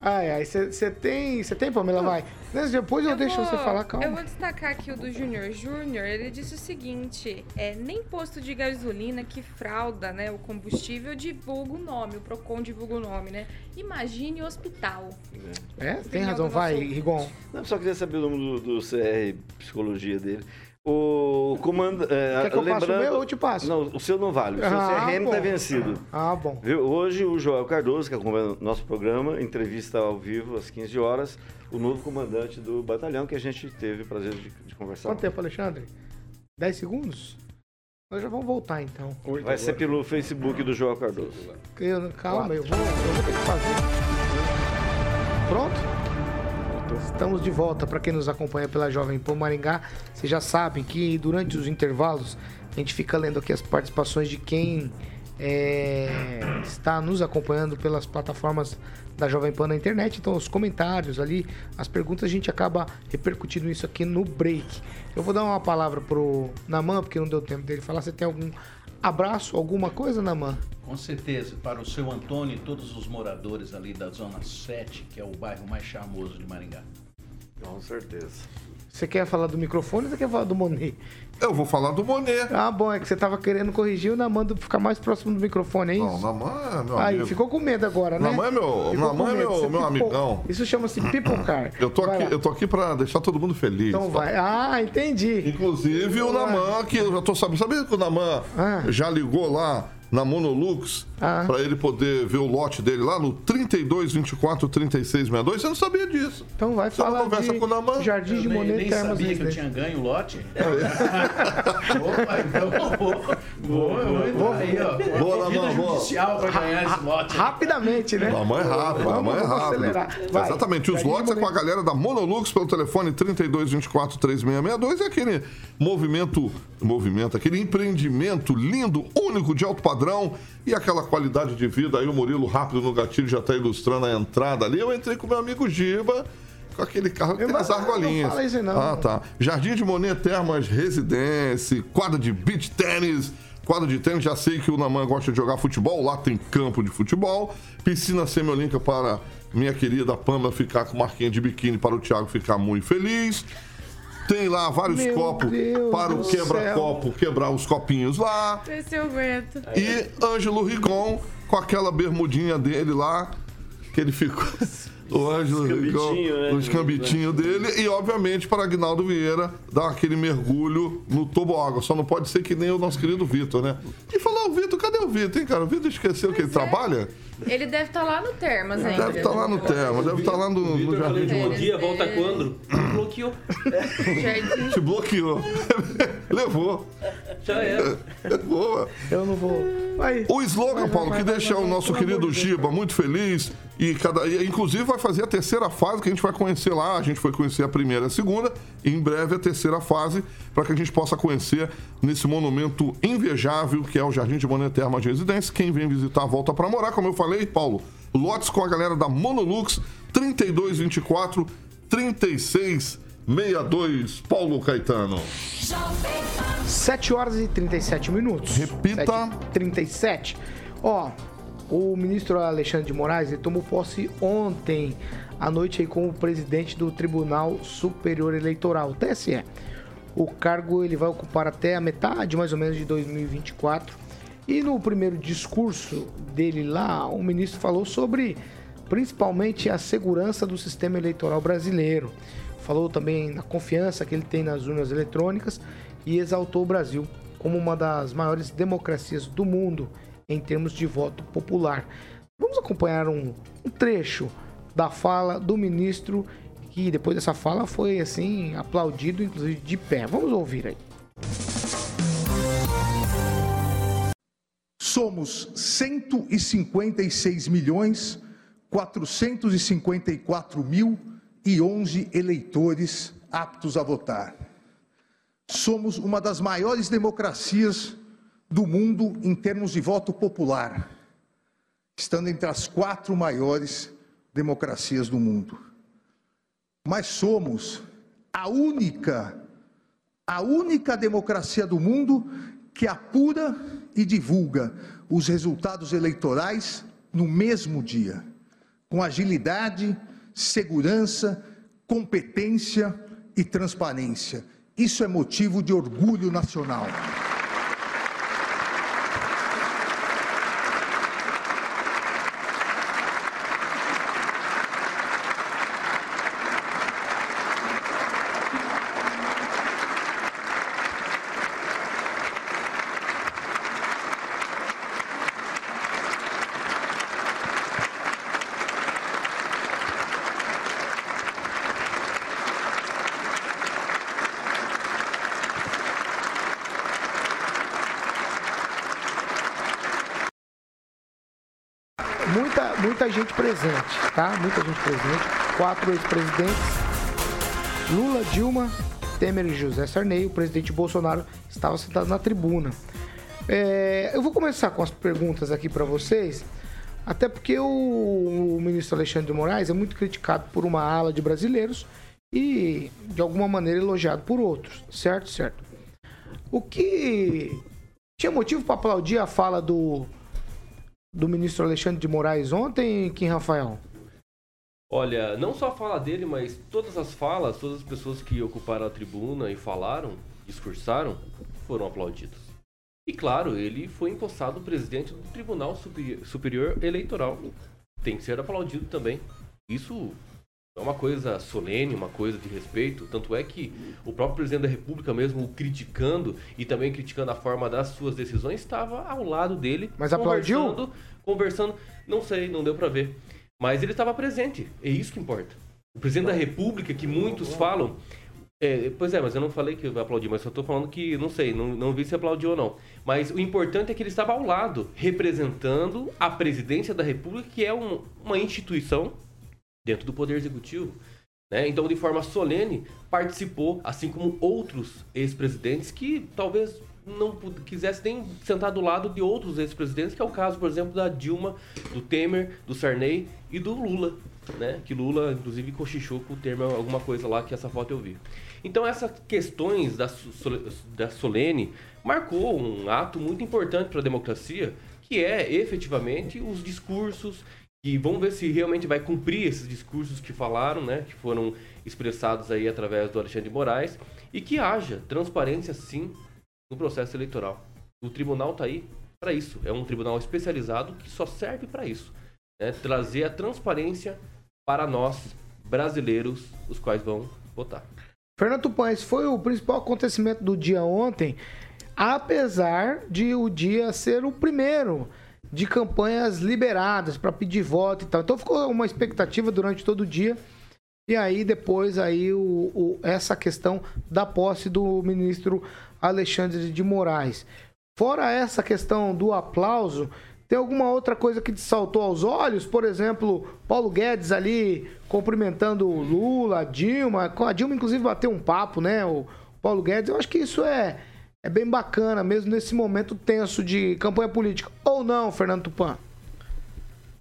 Ai, ai, você tem. Você tem, Pamela? Vai. Mas Depois eu, deixo vou- você falar, Eu calma. vou destacar aqui o do Júnior Júnior. Ele disse o seguinte: é, nem posto de gasolina que frauda né, o combustível divulga o nome, o PROCON divulga o nome, né? Imagine hospital. É, tem razão. Vai, Rigon. Não, só queria saber o nome do, do CR Psicologia dele. O comando. É, Quer que eu passe o lembrando- meu ou eu te passo? Não, o seu não vale. O seu Ah, CRM bom. tá vencido. Ah, bom. Viu? Hoje o Joel Cardoso, que acompanha o nosso programa, entrevista ao vivo às 15 horas, o novo comandante do batalhão que a gente teve o prazer de, de conversar. Quanto tempo, Alexandre? 10 segundos? Nós já vamos voltar então. Vai ser pelo Facebook do Joel Cardoso. Eu- calma, eu vou, eu vou ter que fazer. Pronto? Estamos de volta. Para quem nos acompanha pela Jovem Pan Maringá, vocês já sabem que durante os intervalos a gente fica lendo aqui as participações de quem é, está nos acompanhando pelas plataformas da Jovem Pan na internet. Então, os comentários ali, as perguntas, a gente acaba repercutindo isso aqui no break. Eu vou dar uma palavra pro Naman, porque não deu tempo dele falar. Você tem algum abraço, alguma coisa, Naman? Com certeza, para o seu Antônio e todos os moradores ali da Zona 7, que é o bairro mais charmoso de Maringá. Com certeza. Você quer falar do microfone ou você quer falar do Monet? Eu vou falar do Monet. Ah, bom, é que você tava querendo corrigir o Naman do ficar mais próximo do microfone, é isso? Não, Naman é meu Aí, amigo. ficou com medo agora, né? Naman é meu- Naman é meu- meu amigão. Isso chama-se pipocar. Eu tô, Vai aqui, lá. eu tô aqui pra deixar todo mundo feliz. Então vai. Ah, entendi. Inclusive o Naman, que eu já tô sabendo. Sabia que o Naman Ah. já ligou lá na Monolux Ah. pra ele poder ver o lote dele lá no 32 24 36 62. Você não sabia disso. Então vai Você não falar conversa de com o Naman? Jardim Eu de nem, Monet nem Termas sabia que eu tinha ganho o lote. É. Opa, então eu vou, vou, eu vou entrar aí, ó. Boa, Namã, boa. ganhar esse lote. Rapidamente, né? Mãe é Vamos- mãe é. Vai. Exatamente. Os Jardim lotes é com a galera da Monolux pelo telefone 3224 3662 e aquele movimento, movimento, aquele empreendimento lindo, único de alto padrão e aquela qualidade de vida. Aí o Murilo rápido no gatilho já está ilustrando a entrada ali. Eu entrei com meu amigo Giba. Com aquele carro que Eu tem as argolinhas. não fala isso não. Ah, tá. Jardim de Monet Termas Residência, quadra de beach tênis, quadra de tênis, já sei que o Naman gosta de jogar futebol, lá tem campo de futebol, piscina semiolímpica para minha querida Pamela ficar com marquinha de biquíni para o Thiago ficar muito feliz. Tem lá vários Meu copos Deus para o quebra-copo, quebrar os copinhos lá. Vê se eu aguento. E Ângelo Rigon com aquela bermudinha dele lá, que ele ficou. O Ângelo Rigon, né? os cambitinhos dele. E, obviamente, para Agnaldo Vieira dar aquele mergulho no toboágua. Só não pode ser que nem o nosso querido Vitor, né? E falar, o Vitor, cadê o Vitor, hein, cara? O Vitor esqueceu que ele trabalha? Ele deve estar lá no Termas ainda. Deve estar lá no Terma, deve estar lá no, no Jardim. de bom dia, volta quando? Bloqueou. Jardim. Te bloqueou. Levou. Já era. Levou, mano. Eu não vou. Vai. O slogan, Paulo, que deixa o nosso querido Giba muito feliz e cada e, inclusive vai fazer a terceira fase que a gente vai conhecer lá. A gente foi conhecer a primeira e a segunda e em breve a terceira fase para que a gente possa conhecer nesse monumento invejável que é o Jardim de Monet Termas de Residência. Quem vem visitar volta para morar, como eu falei, Paulo. Lotes com a galera da Monolux 3224 3662 Paulo Caetano. 7 horas e 37 minutos. Repita. 37. Ó, o ministro Alexandre de Moraes tomou posse ontem à noite como presidente do Tribunal Superior Eleitoral, TSE. O cargo ele vai ocupar até a metade, mais ou menos, de 2024. E no primeiro discurso dele lá, o ministro falou sobre principalmente a segurança do sistema eleitoral brasileiro. Falou também na confiança que ele tem nas urnas eletrônicas e exaltou o Brasil como uma das maiores democracias do mundo em termos de voto popular. Vamos acompanhar um, um trecho da fala do ministro que depois dessa fala foi assim aplaudido, inclusive de pé. Vamos ouvir aí. Somos 156 milhões 454 mil e 11 eleitores aptos a votar. Somos uma das maiores democracias do mundo em termos de voto popular, estando entre as quatro maiores democracias do mundo. Mas somos a única, a única democracia do mundo que apura e divulga os resultados eleitorais no mesmo dia, com agilidade, segurança, competência e transparência. Isso é motivo de orgulho nacional. Muita, muita gente presente, tá? Muita gente presente. Quatro ex-presidentes. Lula, Dilma, Temer e José Sarney. O presidente Bolsonaro estava sentado na tribuna. É, eu vou começar com as perguntas aqui para vocês. Até porque o, o ministro Alexandre de Moraes é muito criticado por uma ala de brasileiros e, de alguma maneira, elogiado por outros. Certo? Certo. O que tinha motivo para aplaudir a fala do, do ministro Alexandre de Moraes ontem, Kim Rafael? Olha, não só a fala dele, mas todas as falas, todas as pessoas que ocuparam a tribuna e falaram, discursaram, foram aplaudidas. E claro, ele foi empossado presidente do Tribunal Superi- Superior Eleitoral. Tem que ser aplaudido também. Isso é uma coisa solene, uma coisa de respeito. Tanto é que o próprio presidente da República, mesmo o criticando e também criticando a forma das suas decisões, estava ao lado dele. Mas aplaudiu? Conversando, conversando. Não sei, não deu para ver. Mas ele estava presente. É isso que importa. O presidente da República, que muitos falam. É, pois é, mas eu não falei que eu aplaudi, mas só estou falando que, não sei, não, não vi se aplaudiu ou não. Mas o importante é que ele estava ao lado, representando a presidência da República, que é um, uma instituição dentro do Poder Executivo. Né? Então, de forma solene, participou, assim como outros ex-presidentes que talvez não quisessem nem sentar do lado de outros ex-presidentes, que é o caso, por exemplo, da Dilma, do Temer, do Sarney e do Lula. Né? Que Lula, inclusive, cochichou com o Temer alguma coisa lá que essa foto eu vi. Então, essas questões da, da Solene marcou um ato muito importante para a democracia, que é efetivamente os discursos, e vamos ver se realmente vai cumprir esses discursos que falaram, né, que foram expressados aí através do Alexandre de Moraes, e que haja transparência, sim, no processo eleitoral. O tribunal está aí para isso. É um tribunal especializado que só serve para isso. Né? Trazer a transparência para nós, brasileiros, os quais vão votar. Fernando Tupan, foi o principal acontecimento do dia ontem, apesar de o dia ser o primeiro de campanhas liberadas para pedir voto e tal. Então ficou uma expectativa durante todo o dia. E aí depois aí o, o, essa questão da posse do ministro Alexandre de Moraes. Fora essa questão do aplauso, tem alguma outra coisa que te saltou aos olhos? Por exemplo, Paulo Guedes ali cumprimentando Lula, Dilma. A Dilma, inclusive, bateu um papo, né? O Paulo Guedes. Eu acho que isso é, é bem bacana, mesmo nesse momento tenso de campanha política. Ou não, Fernando Tupan?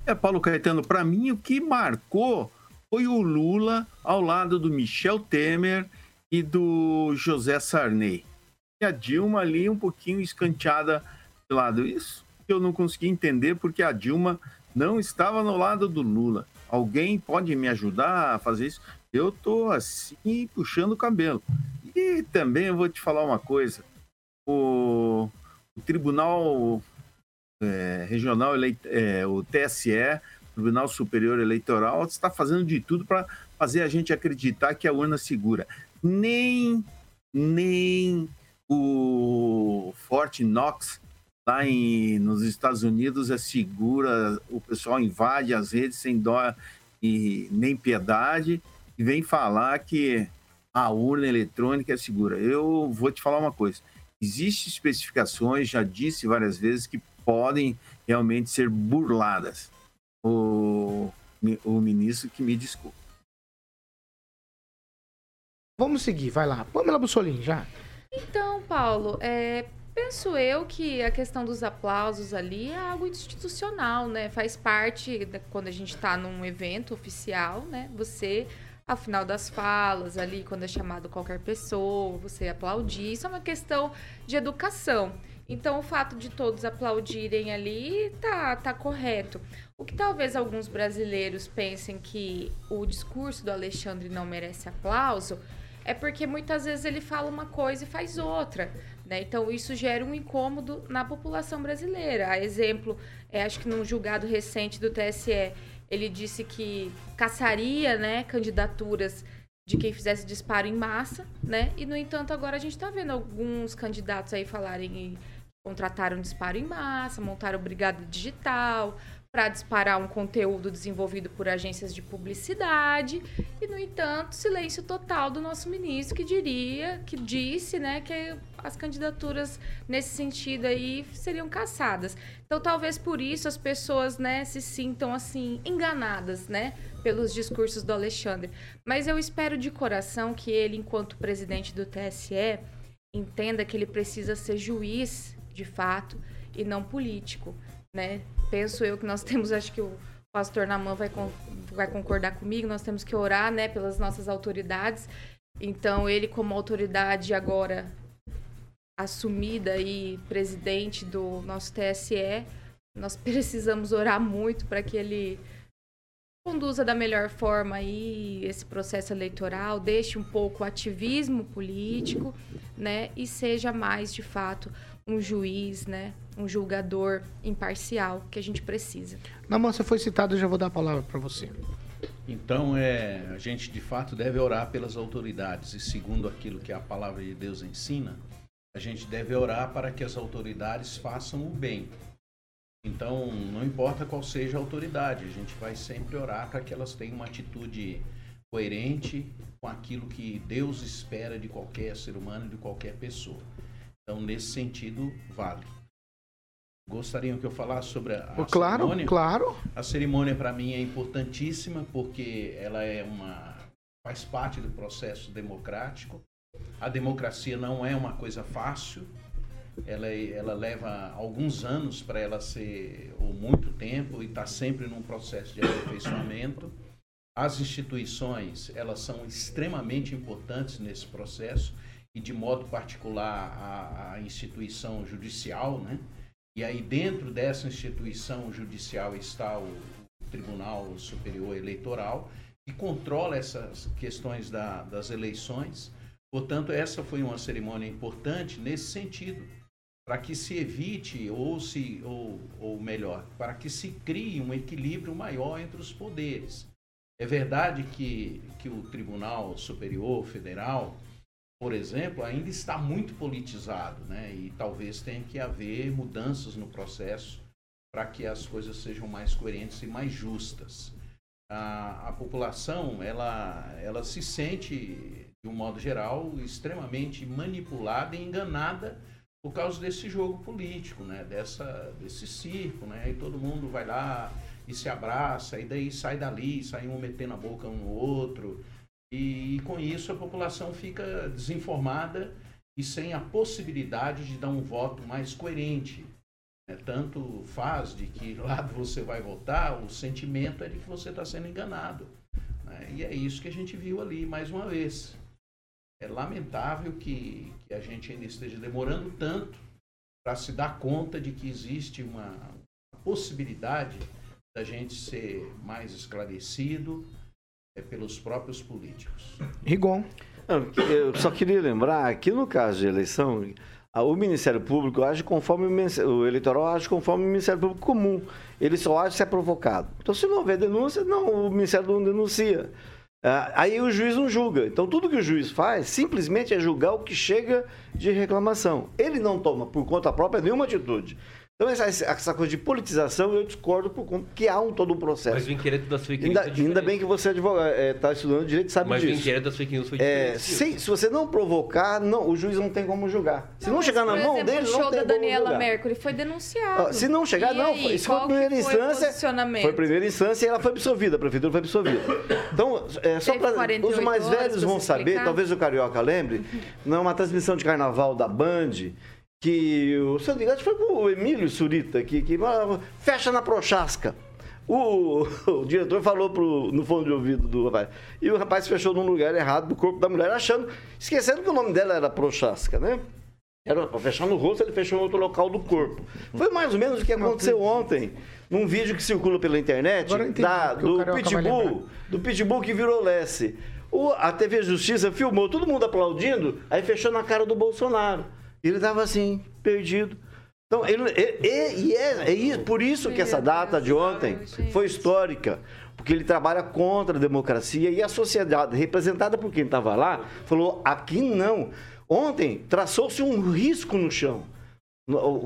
É, Paulo Caetano, para mim o que marcou foi o Lula ao lado do Michel Temer e do José Sarney. E a Dilma ali um pouquinho escanteada de lado. Isso eu não consegui entender porque a Dilma não estava no lado do Lula. Alguém pode me ajudar a fazer isso? Eu tô assim puxando o cabelo. E também eu vou te falar uma coisa: o, o Tribunal é, Regional, é, o TSE, Tribunal Superior Eleitoral, está fazendo de tudo para fazer a gente acreditar que a urna segura. Nem, nem o Fort Knox lá em, nos Estados Unidos é segura, o pessoal invade as redes sem dó e nem piedade e vem falar que a urna eletrônica é segura. Eu vou te falar uma coisa: existem especificações, já disse várias vezes, que podem realmente ser burladas. O, o ministro que me desculpe. Vamos seguir, vai lá. Pamela Bussolini, já. Então, Paulo, é, Penso eu que a questão dos aplausos ali é algo institucional, né? Faz parte da, quando a gente está num evento oficial, né? Você, ao final das falas ali, quando é chamado qualquer pessoa, você aplaudir. Isso é uma questão de educação. Então, o fato de todos aplaudirem ali tá, tá correto. O que talvez alguns brasileiros pensem que o discurso do Alexandre não merece aplauso é porque muitas vezes ele fala uma coisa e faz outra. Né? Então, isso gera um incômodo na população brasileira. A exemplo, é, acho que num julgado recente do TSE, ele disse que caçaria né, candidaturas de quem fizesse disparo em massa, né? E, no entanto, agora a gente está vendo alguns candidatos aí falarem contrataram disparo em massa, montaram brigada digital, para disparar um conteúdo desenvolvido por agências de publicidade e no entanto silêncio total do nosso ministro que diria que disse né que as candidaturas nesse sentido aí seriam caçadas então talvez por isso as pessoas né se sintam assim enganadas né pelos discursos do Alexandre mas eu espero de coração que ele enquanto presidente do TSE entenda que ele precisa ser juiz de fato e não político né? Penso eu que nós temos, acho que o pastor Naman vai, vai concordar comigo, nós temos que orar, né, pelas nossas autoridades. Então, ele como autoridade agora assumida e presidente do nosso TSE, nós precisamos orar muito para que ele conduza da melhor forma aí esse processo eleitoral, deixe um pouco o ativismo político, né, e seja mais de fato um juiz, né, um julgador imparcial que a gente precisa. Na você foi citado, eu já vou dar a palavra para você. Então, é, a gente de fato deve orar pelas autoridades e segundo aquilo que a palavra de Deus ensina, a gente deve orar para que as autoridades façam o bem. Então, não importa qual seja a autoridade, a gente vai sempre orar para que elas tenham uma atitude coerente com aquilo que Deus espera de qualquer ser humano, de qualquer pessoa. Então, nesse sentido, vale. Gostariam que eu falasse sobre a, a Claro, cerimônia? claro. A cerimônia para mim é importantíssima porque ela é uma faz parte do processo democrático. A democracia não é uma coisa fácil. Ela, é- ela leva alguns anos para ela ser ou muito tempo e está sempre num processo de aperfeiçoamento. As instituições elas são extremamente importantes nesse processo e de modo particular a, a instituição judicial, né? E aí dentro dessa instituição judicial está o Tribunal Superior Eleitoral que controla essas questões da- das eleições. Portanto, essa foi uma cerimônia importante nesse sentido, para que se evite ou se ou, ou melhor, para que se crie um equilíbrio maior entre os poderes. É verdade que, que o Tribunal Superior Federal, por exemplo, ainda está muito politizado, né? E talvez tenha que haver mudanças no processo para que as coisas sejam mais coerentes e mais justas. A, a população, ela, ela se sente, de um modo geral, extremamente manipulada e enganada por causa desse jogo político, né? Dessa, desse circo, né? E todo mundo vai lá e se abraça, e daí sai dali, sai um metendo a boca um no outro. E, e com isso a população fica desinformada e sem a possibilidade de dar um voto mais coerente. né? Tanto faz de que lado você vai votar, o sentimento é de que você está sendo enganado. né? E é isso que a gente viu ali mais uma vez. É lamentável que, que a gente ainda esteja demorando tanto para se dar conta de que existe uma possibilidade da gente ser mais esclarecido é, pelos próprios políticos. Rigon. Eu só queria lembrar que no caso de eleição, o Ministério Público age conforme o, Ministério- o eleitoral age conforme o Ministério Público comum. Ele só age se é provocado. Então, se não houver denúncia, não, o Ministério não denuncia. Ah, Aí o juiz não julga. Então, tudo que o juiz faz simplesmente é julgar o que chega de reclamação. Ele não toma por conta própria nenhuma atitude. Então, essa, essa coisa de politização, eu discordo por conta que há um todo um processo. Mas o inquérito das fake news Ainda, é ainda bem que você está estudando direito e sabe Mas o disso. inquérito das fake news foi É, se, se você não provocar, não, o juiz não tem como julgar. Se não, chegar na mão exemplo, dele, o não show tem da como Daniela julgar. Mercury foi denunciado. Se não chegar, E não. aí, isso foi primeira o instância. Foi primeira instância e ela foi absolvida, a prefeitura foi absolvida. Então, é, só para 48 os mais velhos vão se saber, explicar? talvez o Carioca lembre, numa transmissão de carnaval da Band, que o seu que foi com o Emílio Surita, que, que fecha na Prochasca. O, o diretor falou pro, no fone de ouvido do rapaz. E o rapaz fechou num lugar errado do corpo da mulher, achando, esquecendo que o nome dela era Prochasca, né? Era para fechar no rosto, ele fechou em outro local do corpo. Foi mais ou menos o que aconteceu ontem, num vídeo que circula pela internet, entendi da- do. Pitbull, do Pitbull que virou Lesse. O, a TV Justiça filmou todo mundo aplaudindo, aí fechou na cara do Bolsonaro. Ele tava assim, perdido. Então, ele, e, é, é por isso que essa data de ontem foi histórica. Porque ele trabalha contra a democracia e a sociedade, representada por quem estava lá, falou: aqui não. Ontem traçou-se um risco no chão.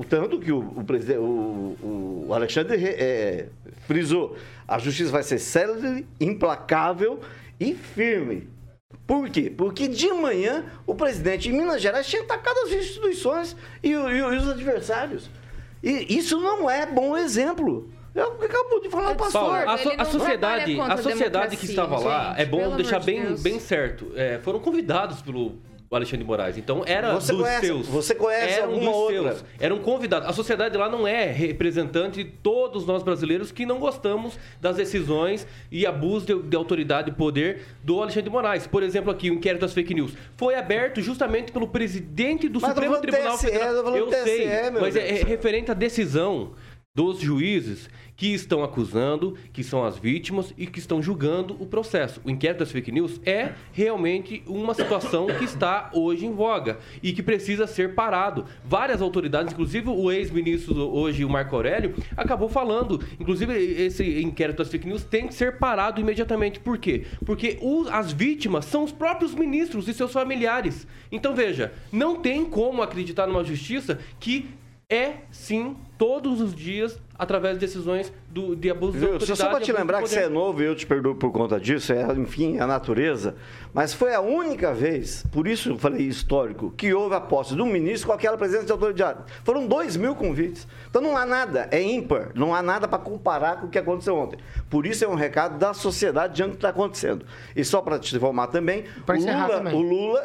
Tanto que o, o, o- Alexandre re- é, frisou: a justiça vai ser célere, implacável e firme. Por quê? Porque de manhã o presidente em Minas Gerais tinha atacado as instituições e, o- e os adversários. E isso não é bom exemplo. Eu acabou de falar o pastor. Paulo, a, so- a sociedade, a sociedade a que estava lá, gente, é bom deixar de bem, bem certo. é, foram convidados pelo Alexandre de Moraes. Então era Você dos conhece- seus. você conhece eram alguma outra? Seus, eram convidados. A sociedade lá não é representante de todos nós brasileiros que não gostamos das decisões e abuso de, de autoridade e poder do Alexandre de Moraes. Por exemplo, aqui, o inquérito das fake news foi aberto justamente pelo presidente do Mas Supremo Tribunal TSE, Federal. eu Eu TSE, sei, meu mas é, é referente à decisão dos juízes que estão acusando, que são as vítimas e que estão julgando o processo. O inquérito das fake news é realmente uma situação que está hoje em voga e que precisa ser parado. Várias autoridades, inclusive o ex-ministro hoje, o Marco Aurélio, acabou falando, inclusive esse inquérito das fake news tem que ser parado imediatamente. Por quê? Porque os, as vítimas são os próprios ministros e seus familiares. Então veja, não tem como acreditar numa justiça que é sim todos os dias através de decisões do, de abuso Viu? de autoridade. Só para te lembrar que você é novo e eu te perdoo por conta disso, é, enfim, a natureza. Mas foi a única vez, por isso eu falei histórico, que houve a posse de um ministro com aquela presença de autoridade. Foram dois mil convites. Então não há nada, é ímpar, não há nada para comparar com o que aconteceu ontem. Por isso é um recado da sociedade diante do que está acontecendo. E só para te informar também, Pra o Lula, também. o Lula,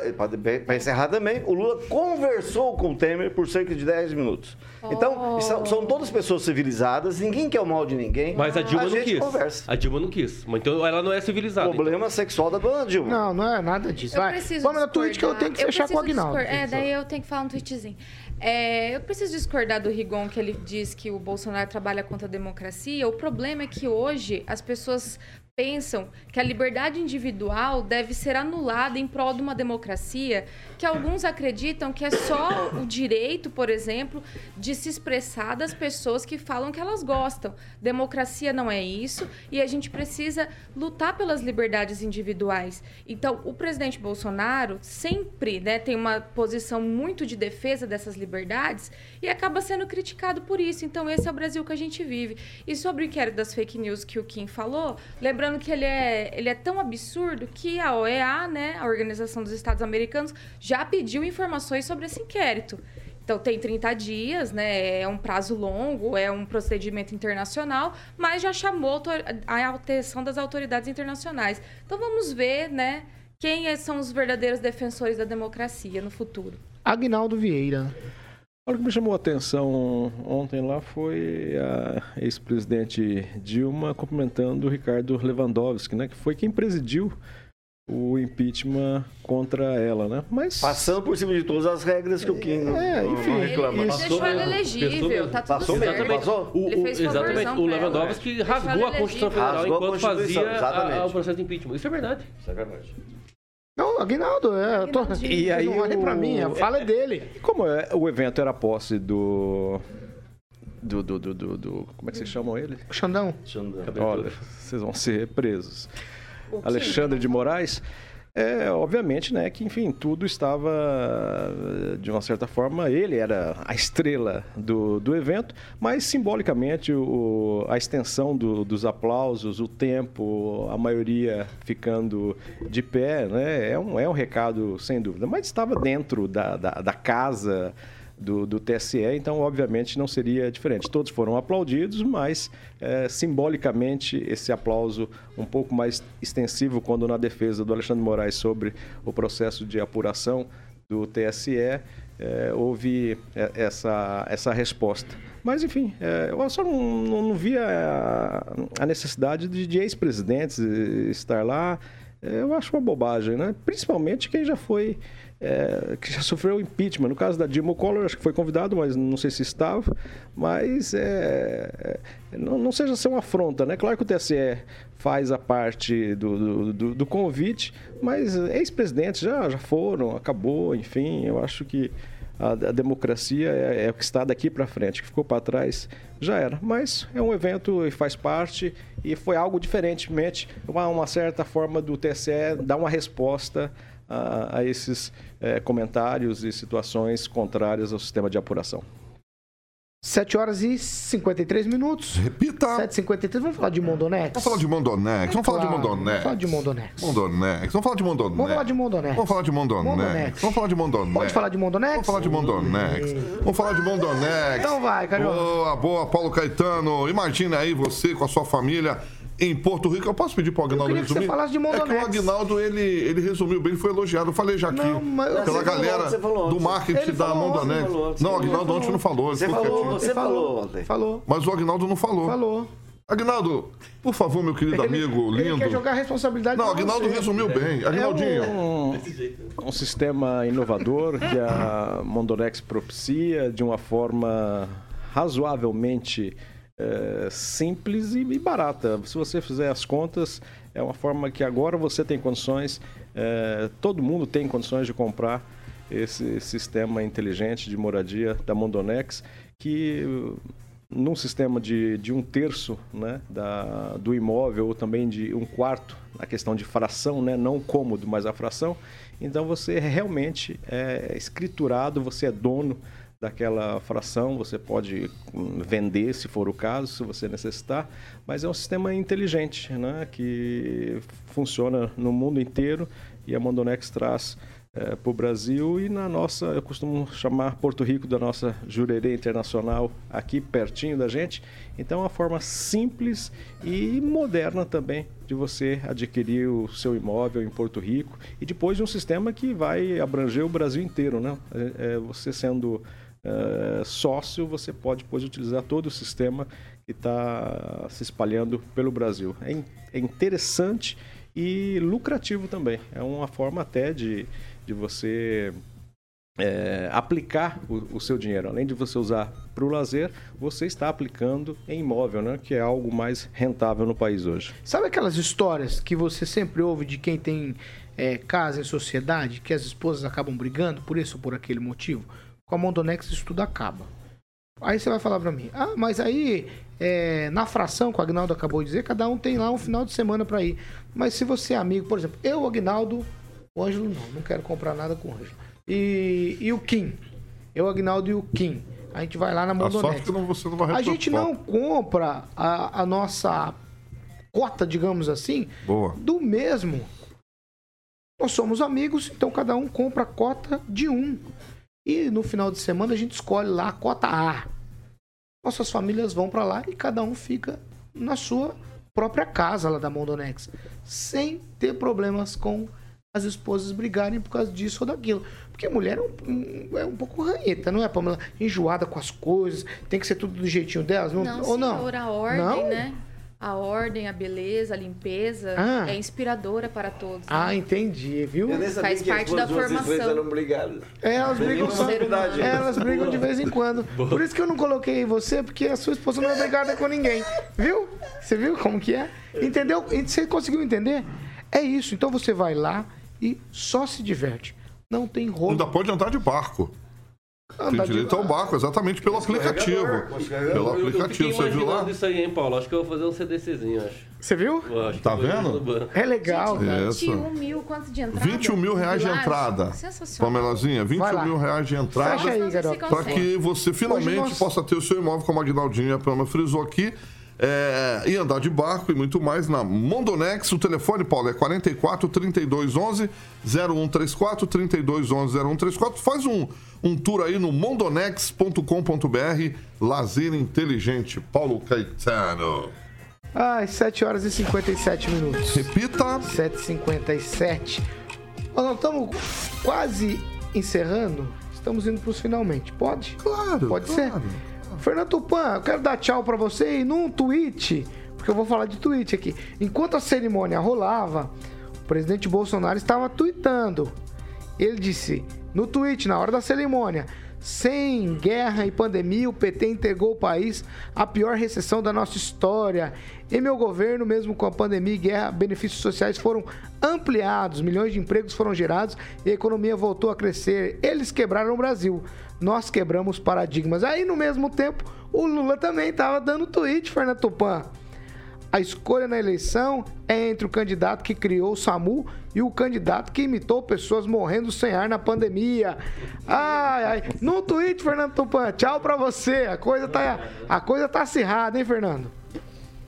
para encerrar também, o Lula conversou com o Temer por cerca de 10 minutos. Então, são, são todas pessoas civilizadas, ninguém quer o mal de ninguém. Mas a Dilma não gente quis. conversa. A Dilma não quis. Mas Então ela não é civilizada. Problema sexual da dona Dilma. Não, não é nada disso. Eu Vai. preciso Vamos na tweet que eu tenho que fechar com o Agnaldo. É, daí eu tenho que falar um tweetzinho. É, eu preciso discordar do Rigon que ele diz que o Bolsonaro trabalha contra a democracia. O problema é que hoje as pessoas pensam que a liberdade individual deve ser anulada em prol de uma democracia que alguns acreditam que é só o direito, por exemplo, de se expressar das pessoas que falam que elas gostam. Democracia não é isso e a gente precisa lutar pelas liberdades individuais. Então, o presidente Bolsonaro sempre né, tem uma posição muito de defesa dessas liberdades e acaba sendo criticado por isso. Então, esse é o Brasil que a gente vive. E sobre o inquérito das fake news que o Kim falou, lembrando que ele é, ele é tão absurdo que a OEA, né, a Organização dos Estados Americanos, já pediu informações sobre esse inquérito. Então, tem 30 dias, né? É um prazo longo, é um procedimento internacional, mas já chamou a atenção das autoridades internacionais. Então, vamos ver, né? Quem é- são os verdadeiros defensores da democracia no futuro. Agnaldo Vieira. O que me chamou a atenção ontem lá foi a ex-presidente Dilma cumprimentando o Ricardo Lewandowski, né, que foi quem presidiu o impeachment contra ela, né? Mas Passando por cima de todas as regras que o Kim É, não- enfim. não Ele, reclama. ele Passou deixou ela elegível, Passou tá tudo Passou certo. mesmo, passou? O, Ele o- fez exatamente, o. Lewandowski rasgou a Constituição elegível. Federal Rasgou a enquanto Constituição, fazia a- exatamente. a- o processo de impeachment. Isso é verdade. Isso é verdade. Não, Aguinaldo, é, eu tô... E aí não olhem pra mim, a fala é dele. como é, o evento era posse do do, do, do, do, do- como é que vocês chamam ele? Xandão. Xandão. Olha, vocês vão ser presos. Alexandre de Moraes, é, obviamente, né, que, enfim, tudo estava, de uma certa forma, ele era a estrela do, do evento, mas simbolicamente o, a extensão do- dos aplausos, o tempo, a maioria ficando de pé, né, é um, é um recado, sem dúvida, mas estava dentro da, da, da casa do, do TSE, então obviamente não seria diferente. Todos foram aplaudidos, mas eh, simbolicamente esse aplauso um pouco mais extensivo quando na defesa do Alexandre Moraes sobre o processo de apuração do TSE eh, houve eh, essa, essa resposta. Mas enfim, eh, eu só não, não, não via a, a necessidade de, de ex-presidentes estar lá. Eh, Eu acho uma bobagem, né? Principalmente quem já foi é, que já sofreu impeachment. No caso da Dilma, Collor acho que foi convidado, mas não sei se estava. Mas é, é, não, não seja ser uma afronta, né? Claro que o TSE faz a parte do, do, do- do convite, mas ex-presidentes já, já foram, acabou, enfim. Eu acho que a, a democracia é, é o que está daqui para frente, que ficou para trás já era. Mas é um evento e faz parte e foi algo diferentemente, uma, uma certa forma do TSE dar uma resposta a, a esses eh, comentários e situações contrárias ao sistema de apuração. 7 horas e 53 minutos. Repita. 7h53, vamos falar de Mondonex? Vamos falar de Mondonex. Vamos falar de Mondonex. Vamos falar de Mondonex. Mondonex. Vamos falar de Mondonex. Vamos falar de Mondonex. Vamos falar de Mondonex. Mondonex. Vamos falar de Mondonex. Pode falar de Mondonex? Vamos falar de Mondonex. Vamos falar de Mondonex. Então vai, Carioca. Boa, boa, Paulo Caetano. Imagina aí você com a sua família em Porto Rico. Eu posso pedir pro Agnaldo queria que você resumir? falasse de É que o Mondonex. Agnaldo, ele, ele resumiu bem, ele foi elogiado. Eu falei já aqui. Não, mas- pela galera falou do marketing Ele da Mondonex. falou, não, o Agnaldo ontem não falou. ele Você falou, quietinho. você falou ontem. Falou. Mas o Agnaldo não falou. Falou. Agnaldo, por favor, meu querido Ele- amigo, Ele lindo. quer jogar a responsabilidade Não, Agnaldo resumiu bem. Agnaldinho. É um, um sistema inovador que a Mondonex propicia de uma forma razoavelmente é, simples e, e, barata. Se você fizer as contas, é uma forma que agora você tem condições, é, todo mundo tem condições de comprar esse sistema inteligente de moradia da Mondonex, que num sistema de, de um terço né, da, do imóvel ou também de um quarto, na questão de fração, né, não cômodo, mas a fração, então você realmente é escriturado, você é dono daquela fração, você pode hum, vender se for o caso, se você necessitar, mas é um sistema inteligente, né, que funciona no mundo inteiro e a Mondonex traz é, para o Brasil e na nossa, eu costumo chamar Porto Rico da nossa Jurerê Internacional aqui pertinho da gente. Então é uma forma simples e moderna também de você adquirir o seu imóvel em Porto Rico e depois de um sistema que vai abranger o Brasil inteiro, né? É, é, você sendo é, sócio, você pode depois utilizar todo o sistema que está se espalhando pelo Brasil. É, é interessante e lucrativo também. É uma forma até de de você é, aplicar o, o, seu dinheiro. Além de você usar para o lazer, você está aplicando em imóvel, né? que é algo mais rentável no país hoje. Sabe aquelas histórias que você sempre ouve de quem tem é, casa em sociedade, que as esposas acabam brigando por isso ou por aquele motivo? Com a Mondonex isso tudo acaba. Aí você vai falar para mim, ah, mas aí é, na fração que o Agnaldo acabou de dizer, cada um tem lá um final de semana para ir. Mas se você é amigo, por exemplo, eu, Agnaldo, o Ângelo não, não quero comprar nada com o Ângelo. E, e o Kim? Eu, Agnaldo e o Kim. A gente vai lá na Mondonex. vai A gente não compra a, a nossa cota, digamos assim, Boa. do mesmo. Nós somos amigos, então cada um compra a cota de um. E no final de semana a gente escolhe lá a cota A. Nossas famílias vão para lá e cada um fica na sua própria casa lá da Mondonex, sem ter problemas com as esposas brigarem por causa disso ou daquilo. Porque mulher é um, é um pouco ranheta, não é, Pamela? Enjoada com as coisas, tem que ser tudo do jeitinho delas, não, não ou não? a ordem, não? né? A ordem, a beleza, a limpeza ah. é inspiradora para todos. Né? Ah, entendi, viu? Faz parte da formação. É, elas brigam, só, é, elas brigam de vez em quando. Boa. Por isso que eu não coloquei você, porque a sua esposa não é brigada com ninguém. Viu? Você viu como que é? Entendeu? Você conseguiu entender? É isso. Então você vai lá, e só se diverte. Não tem roubo. Ainda pode andar de barco. Andar tem direito de... ao barco, exatamente pelo aplicativo. Pelo aplicativo, você viu lá? isso aí, hein, Paulo? Acho que eu vou fazer um CDCzinho, acho. Você viu? Tá vendo? É legal. Gente, 21 mil, quanto de entrada? 21 mil reais de entrada. Sensacional. Pamelazinha, 21 mil reais de entrada. Fecha aí, garoto. Para que você finalmente nós... possa ter o seu imóvel, como a Aguinaldinho e a Pamela frisou aqui é, e andar de barco e muito mais na Mondonex. O telefone, Paulo, é 44 32 11 0134 32 11 0134. Faz um, um tour aí no mondonex.com.br. Lazer inteligente. Paulo Caetano. Ai, 7 horas e 57 minutos. Repita. 7h57. Nós estamos quase encerrando. Estamos indo para os finalmente. Pode? Claro. Pode claro. ser? Fernando Tupan, eu quero dar tchau para você e num tweet, porque eu vou falar de tweet aqui. Enquanto a cerimônia rolava, o presidente Bolsonaro estava tweetando. Ele disse no tweet, na hora da cerimônia: sem guerra e pandemia, o PT entregou o país à pior recessão da nossa história. Em meu governo, mesmo com a pandemia e guerra, benefícios sociais foram ampliados, milhões de empregos foram gerados e a economia voltou a crescer. Eles quebraram o Brasil nós quebramos paradigmas. Aí, no mesmo tempo, o Lula também estava dando tweet, Fernando Tupan. A escolha na eleição é entre o candidato que criou o SAMU e o candidato que imitou pessoas morrendo sem ar na pandemia. Ai, ai. No tweet, Fernando Tupan, tchau pra você. A coisa tá, a coisa tá acirrada, hein, Fernando?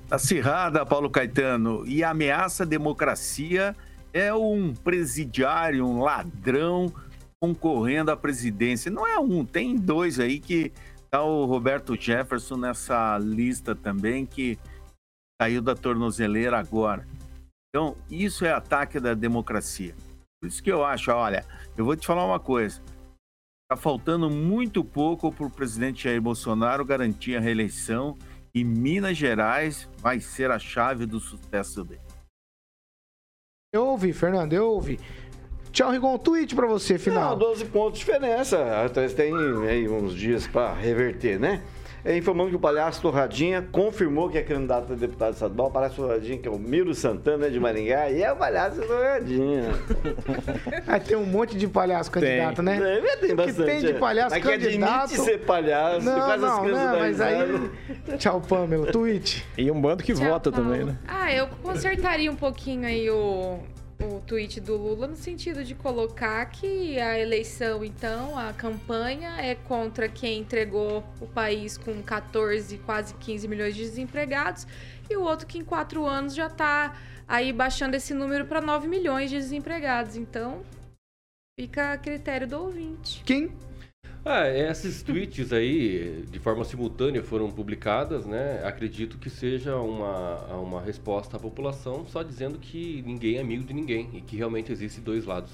Acirrada, Paulo Caetano. E ameaça a democracia é um presidiário, um ladrão, concorrendo à presidência. Não é um, tem dois aí que tá o Roberto Jefferson nessa lista também que saiu da tornozeleira agora. Então, isso é ataque da democracia. Por isso que eu acho, olha, eu vou te falar uma coisa. Tá faltando muito pouco para o presidente Jair Bolsonaro garantir a reeleição e Minas Gerais vai ser a chave do sucesso dele. Eu ouvi, Fernando, eu ouvi. Tchau, Rigon. Um tweet pra você, final. Não, 12 pontos de diferença. Até tem aí uns dias pra reverter, né? É, informando que o palhaço Torradinha confirmou que é candidato a deputado estadual. O palhaço Torradinha, que é o Miro Santana de Maringá, e é o palhaço Torradinha. Aí tem um monte de palhaço candidato, né? É, tem bastante. que tem de é. palhaço Mas que candidato. admite ser palhaço, não, faz as não, coisas não, mas aí. Tchau, Pamela. Tweet. E um bando que Tchau, vota Paulo. também, né? Ah, eu consertaria um pouquinho aí o, o tweet do Lula no sentido de colocar que a eleição, então, a campanha é contra quem entregou o país com 14, quase 15 milhões de desempregados e o outro que em quatro anos já tá aí baixando esse número para 9 milhões de desempregados. Então, fica a critério do ouvinte. Quem? Ah, esses tweets aí, de forma simultânea, foram publicadas, né? Acredito que seja uma, uma resposta à população só dizendo que ninguém é amigo de ninguém e que realmente existem dois lados.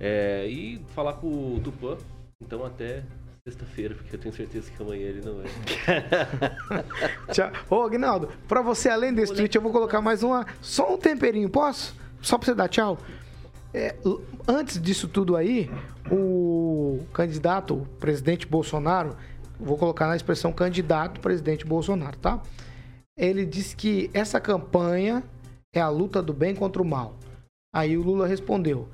É, e falar com o Tupã, então até sexta-feira, porque eu tenho certeza que amanhã ele não vai. Tchau. Ô, Aguinaldo, pra você, além desse tweet, eu vou colocar mais uma. Só um temperinho, posso? Só pra você dar tchau. É, antes disso tudo aí, o candidato, o presidente Bolsonaro, vou colocar na expressão candidato presidente Bolsonaro, tá? Ele disse que essa campanha é a luta do bem contra o mal. Aí o Lula respondeu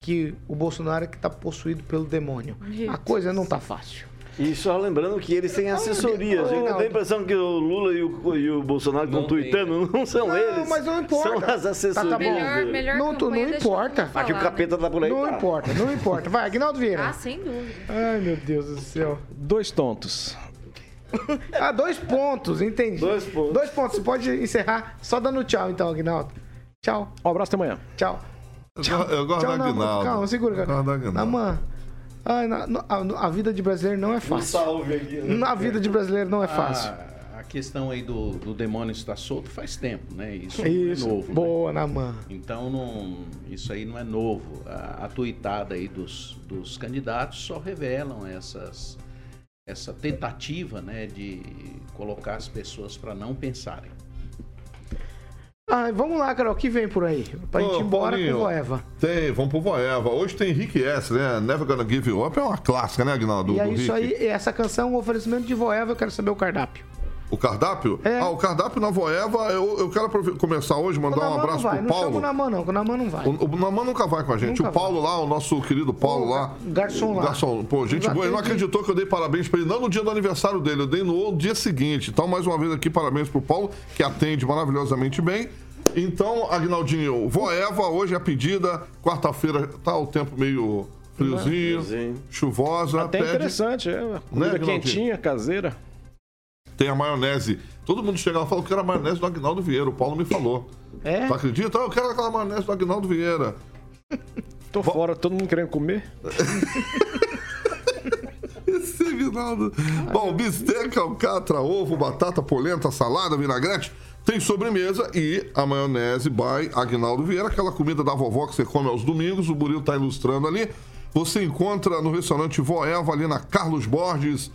que o Bolsonaro é que tá possuído pelo demônio. A coisa não tá fácil. E só lembrando que eles têm assessorias. Eu tenho a impressão que o Lula e o, e o Bolsonaro estão tem. tweetando, não são Não, eles. mas não importa. São as assessorias. Tá, tá bom. Melhor, melhor Não, tu- não importa. Aqui o capeta tá por aí. Não tá. importa, não importa. Vai, Aguinaldo né? Vieira. Ah, sem dúvida. Ai, meu Deus do céu. Dois tontos. Ah, dois pontos, entendi. Dois pontos. Dois pontos. Você pode encerrar só dando tchau, então, Aguinaldo. Tchau, Um abraço até amanhã. tchau. Eu, go- eu gosto Tchau, do não, Aguinaldo. calma, segura, Eu cara. gosto do Aguinaldo. Namã. Ai, na- no- a, a vida de brasileiro não é Um fácil. salve aqui. né? Na vida de brasileiro não é fácil. A, a questão aí do, do demônio estar solto faz tempo, né? Isso, Isso. não é novo. né? Boa, Namã. Então não, isso aí não é novo. A, a tuitada aí dos, dos candidatos só revelam essas, essa tentativa né, de colocar as pessoas para não pensarem. Ai, vamos lá, Carol, o que vem por aí? Pra gente Ô, ir embora Paulinho, com o Eva. Tem, vamos pro Voeva. Hoje tem Rick S, né? Never Gonna Give You Up. É uma clássica, né, Aguinaldo? E é isso Rick? aí, essa canção é um oferecimento de Voeva, eu quero saber o cardápio. O cardápio? É. Ah, o cardápio na Voeva, eu, eu quero começar hoje, mandar o um abraço não vai, pro não Paulo. o Namã não, o Namã não vai. O, o Naman nunca vai com a gente. Nunca o Paulo lá, o nosso querido Paulo O lá. garçom lá. O garçom, pô, gente boa. Ele não acreditou que eu dei parabéns pra ele, não no dia do aniversário dele, eu dei no dia seguinte. Então, mais uma vez aqui, parabéns pro Paulo, que atende maravilhosamente bem. Então, Agnaldinho, Voeva, hoje é a pedida. Quarta-feira tá o tempo meio friozinho, Friozinho. chuvosa. Até pede- interessante, é. Comida Aguinaldo? quentinha, caseira. Tem a maionese. Todo mundo chega lá e fala que era a maionese do Agnaldo Vieira. O Paulo me falou. É? Tu acredita? Eu quero aquela maionese do Agnaldo Vieira. Tô fora, todo mundo querendo comer. Esse Aguinaldo. Bom, bisteca, alcatra, ovo, batata, polenta, salada, vinagrete. Tem sobremesa e a maionese by Agnaldo Vieira, aquela comida da vovó que você come aos domingos. O Buril tá ilustrando ali. Você encontra no restaurante Voeva, ali na Carlos Borges,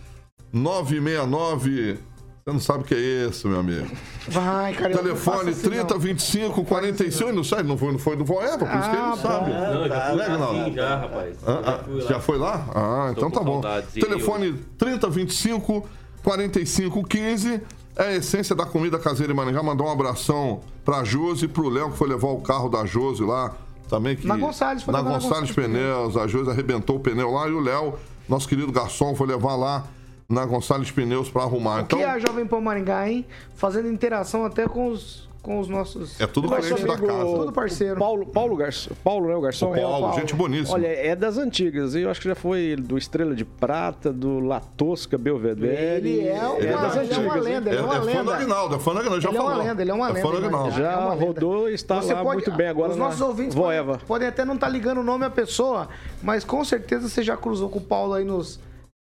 969. Você não sabe o que é esse, meu amigo. Vai, cara. Telefone 30 25 45. Não sai, não foi, não foi do Voeva, por isso que ele não Ah, sabe. Não, já fui Né, lá sim, já, rapaz. Ah, ah, fui já foi lá? Ah, Estou então tá bom. E Telefone 3025 4515. É a essência da comida caseira em Maringá. Mandar um abração pra Josi e pro Léo, que foi levar o carro da Josi lá. Também que. Na Gonçalves, foi na Gonçalves Gonçalves Pneus. A Josi arrebentou o pneu lá e o Léo, nosso querido garçom, foi levar lá na Gonçalves Pneus pra arrumar. O Então, que é a Jovem Pan Maringá, hein? Fazendo interação até com os, com os nossos... é tudo cliente da casa. Tudo parceiro. Paulo, Paulo Garçom. Paulo, né? O garçom O é Paulo, gente boníssima. Olha, é das antigas. E eu acho que já foi do Estrela de Prata, do La Tosca Belvedere. Ele é uma- das ele é uma antigas. lenda, É, ele é uma é fã do lenda. Aguinaldo, é fã do Aguinaldo, já Ele é falou. uma lenda, ele é uma É lenda. fã do Aguinaldo. É Já uma lenda. rodou e está Você lá pode- muito bem agora Os nossos ouvintes Voeva. podem, podem até não estar ligando o nome à pessoa, mas com certeza você já cruzou com o Paulo aí nos,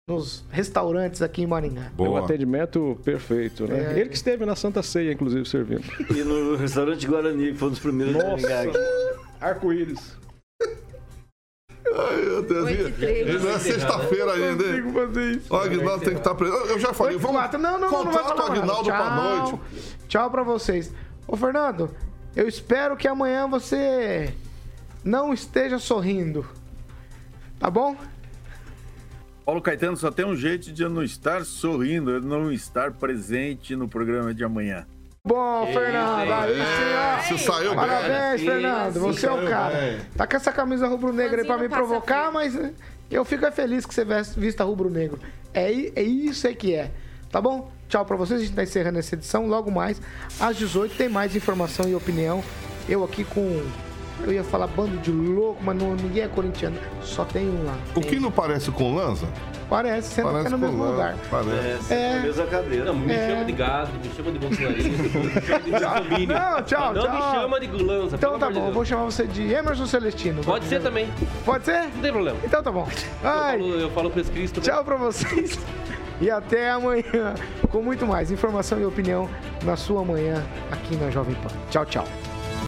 nos restaurantes aqui em Maringá. É um Boa. atendimento perfeito, né? É. Ele que esteve na Santa Ceia, inclusive, servindo. E no restaurante Guarani, que foi um dos primeiros de Maringá aqui. Arco-íris. Ai, meu Deus. Não é sexta-feira ainda, hein? Consigo fazer isso. O Aguinaldo tem que estar preso. Eu já falei, vamos. quatro. Não, não, não, não vai Contrata o. Aguinaldo pra Tchau. noite. Tchau pra vocês. Ô, Fernando, eu espero que amanhã você não esteja sorrindo. Tá bom? Paulo Caetano só tem um jeito de eu não estar sorrindo, eu não estar presente no programa de amanhã. Bom, Fernando, aí sim, ó. Você saiu. Parabéns, Fernando. Você é o cara. bem. Tá com essa camisa rubro-negra aí pra me provocar, mas eh, eu fico é feliz que você veste- vista rubro-negro. É, é isso aí que é. Tá bom? Tchau pra vocês. A gente tá encerrando essa edição. Logo mais, às 18 tem mais informação e opinião. Eu aqui com. Eu ia falar bando de louco, mas não, ninguém é corintiano. Só tem um lá. O que não parece com Lanza? Parece, senta Parece no com mesmo Lanza. lugar. Parece. É, É. na mesma cadeira. Não, me É. chama de gado, me chama de bolsonarista, me chama de. Não, tchau, Não tchau. me chama de gulança, Então tá bom, eu Deus. vou chamar você de Emerson Celestino. Pode ser também, Pode ser? não tem problema. Então tá bom. Eu Ai, falo, eu falo pra Cristo. tchau pra vocês. E até amanhã com muito mais informação e opinião na sua manhã aqui na Jovem Pan. Tchau, tchau.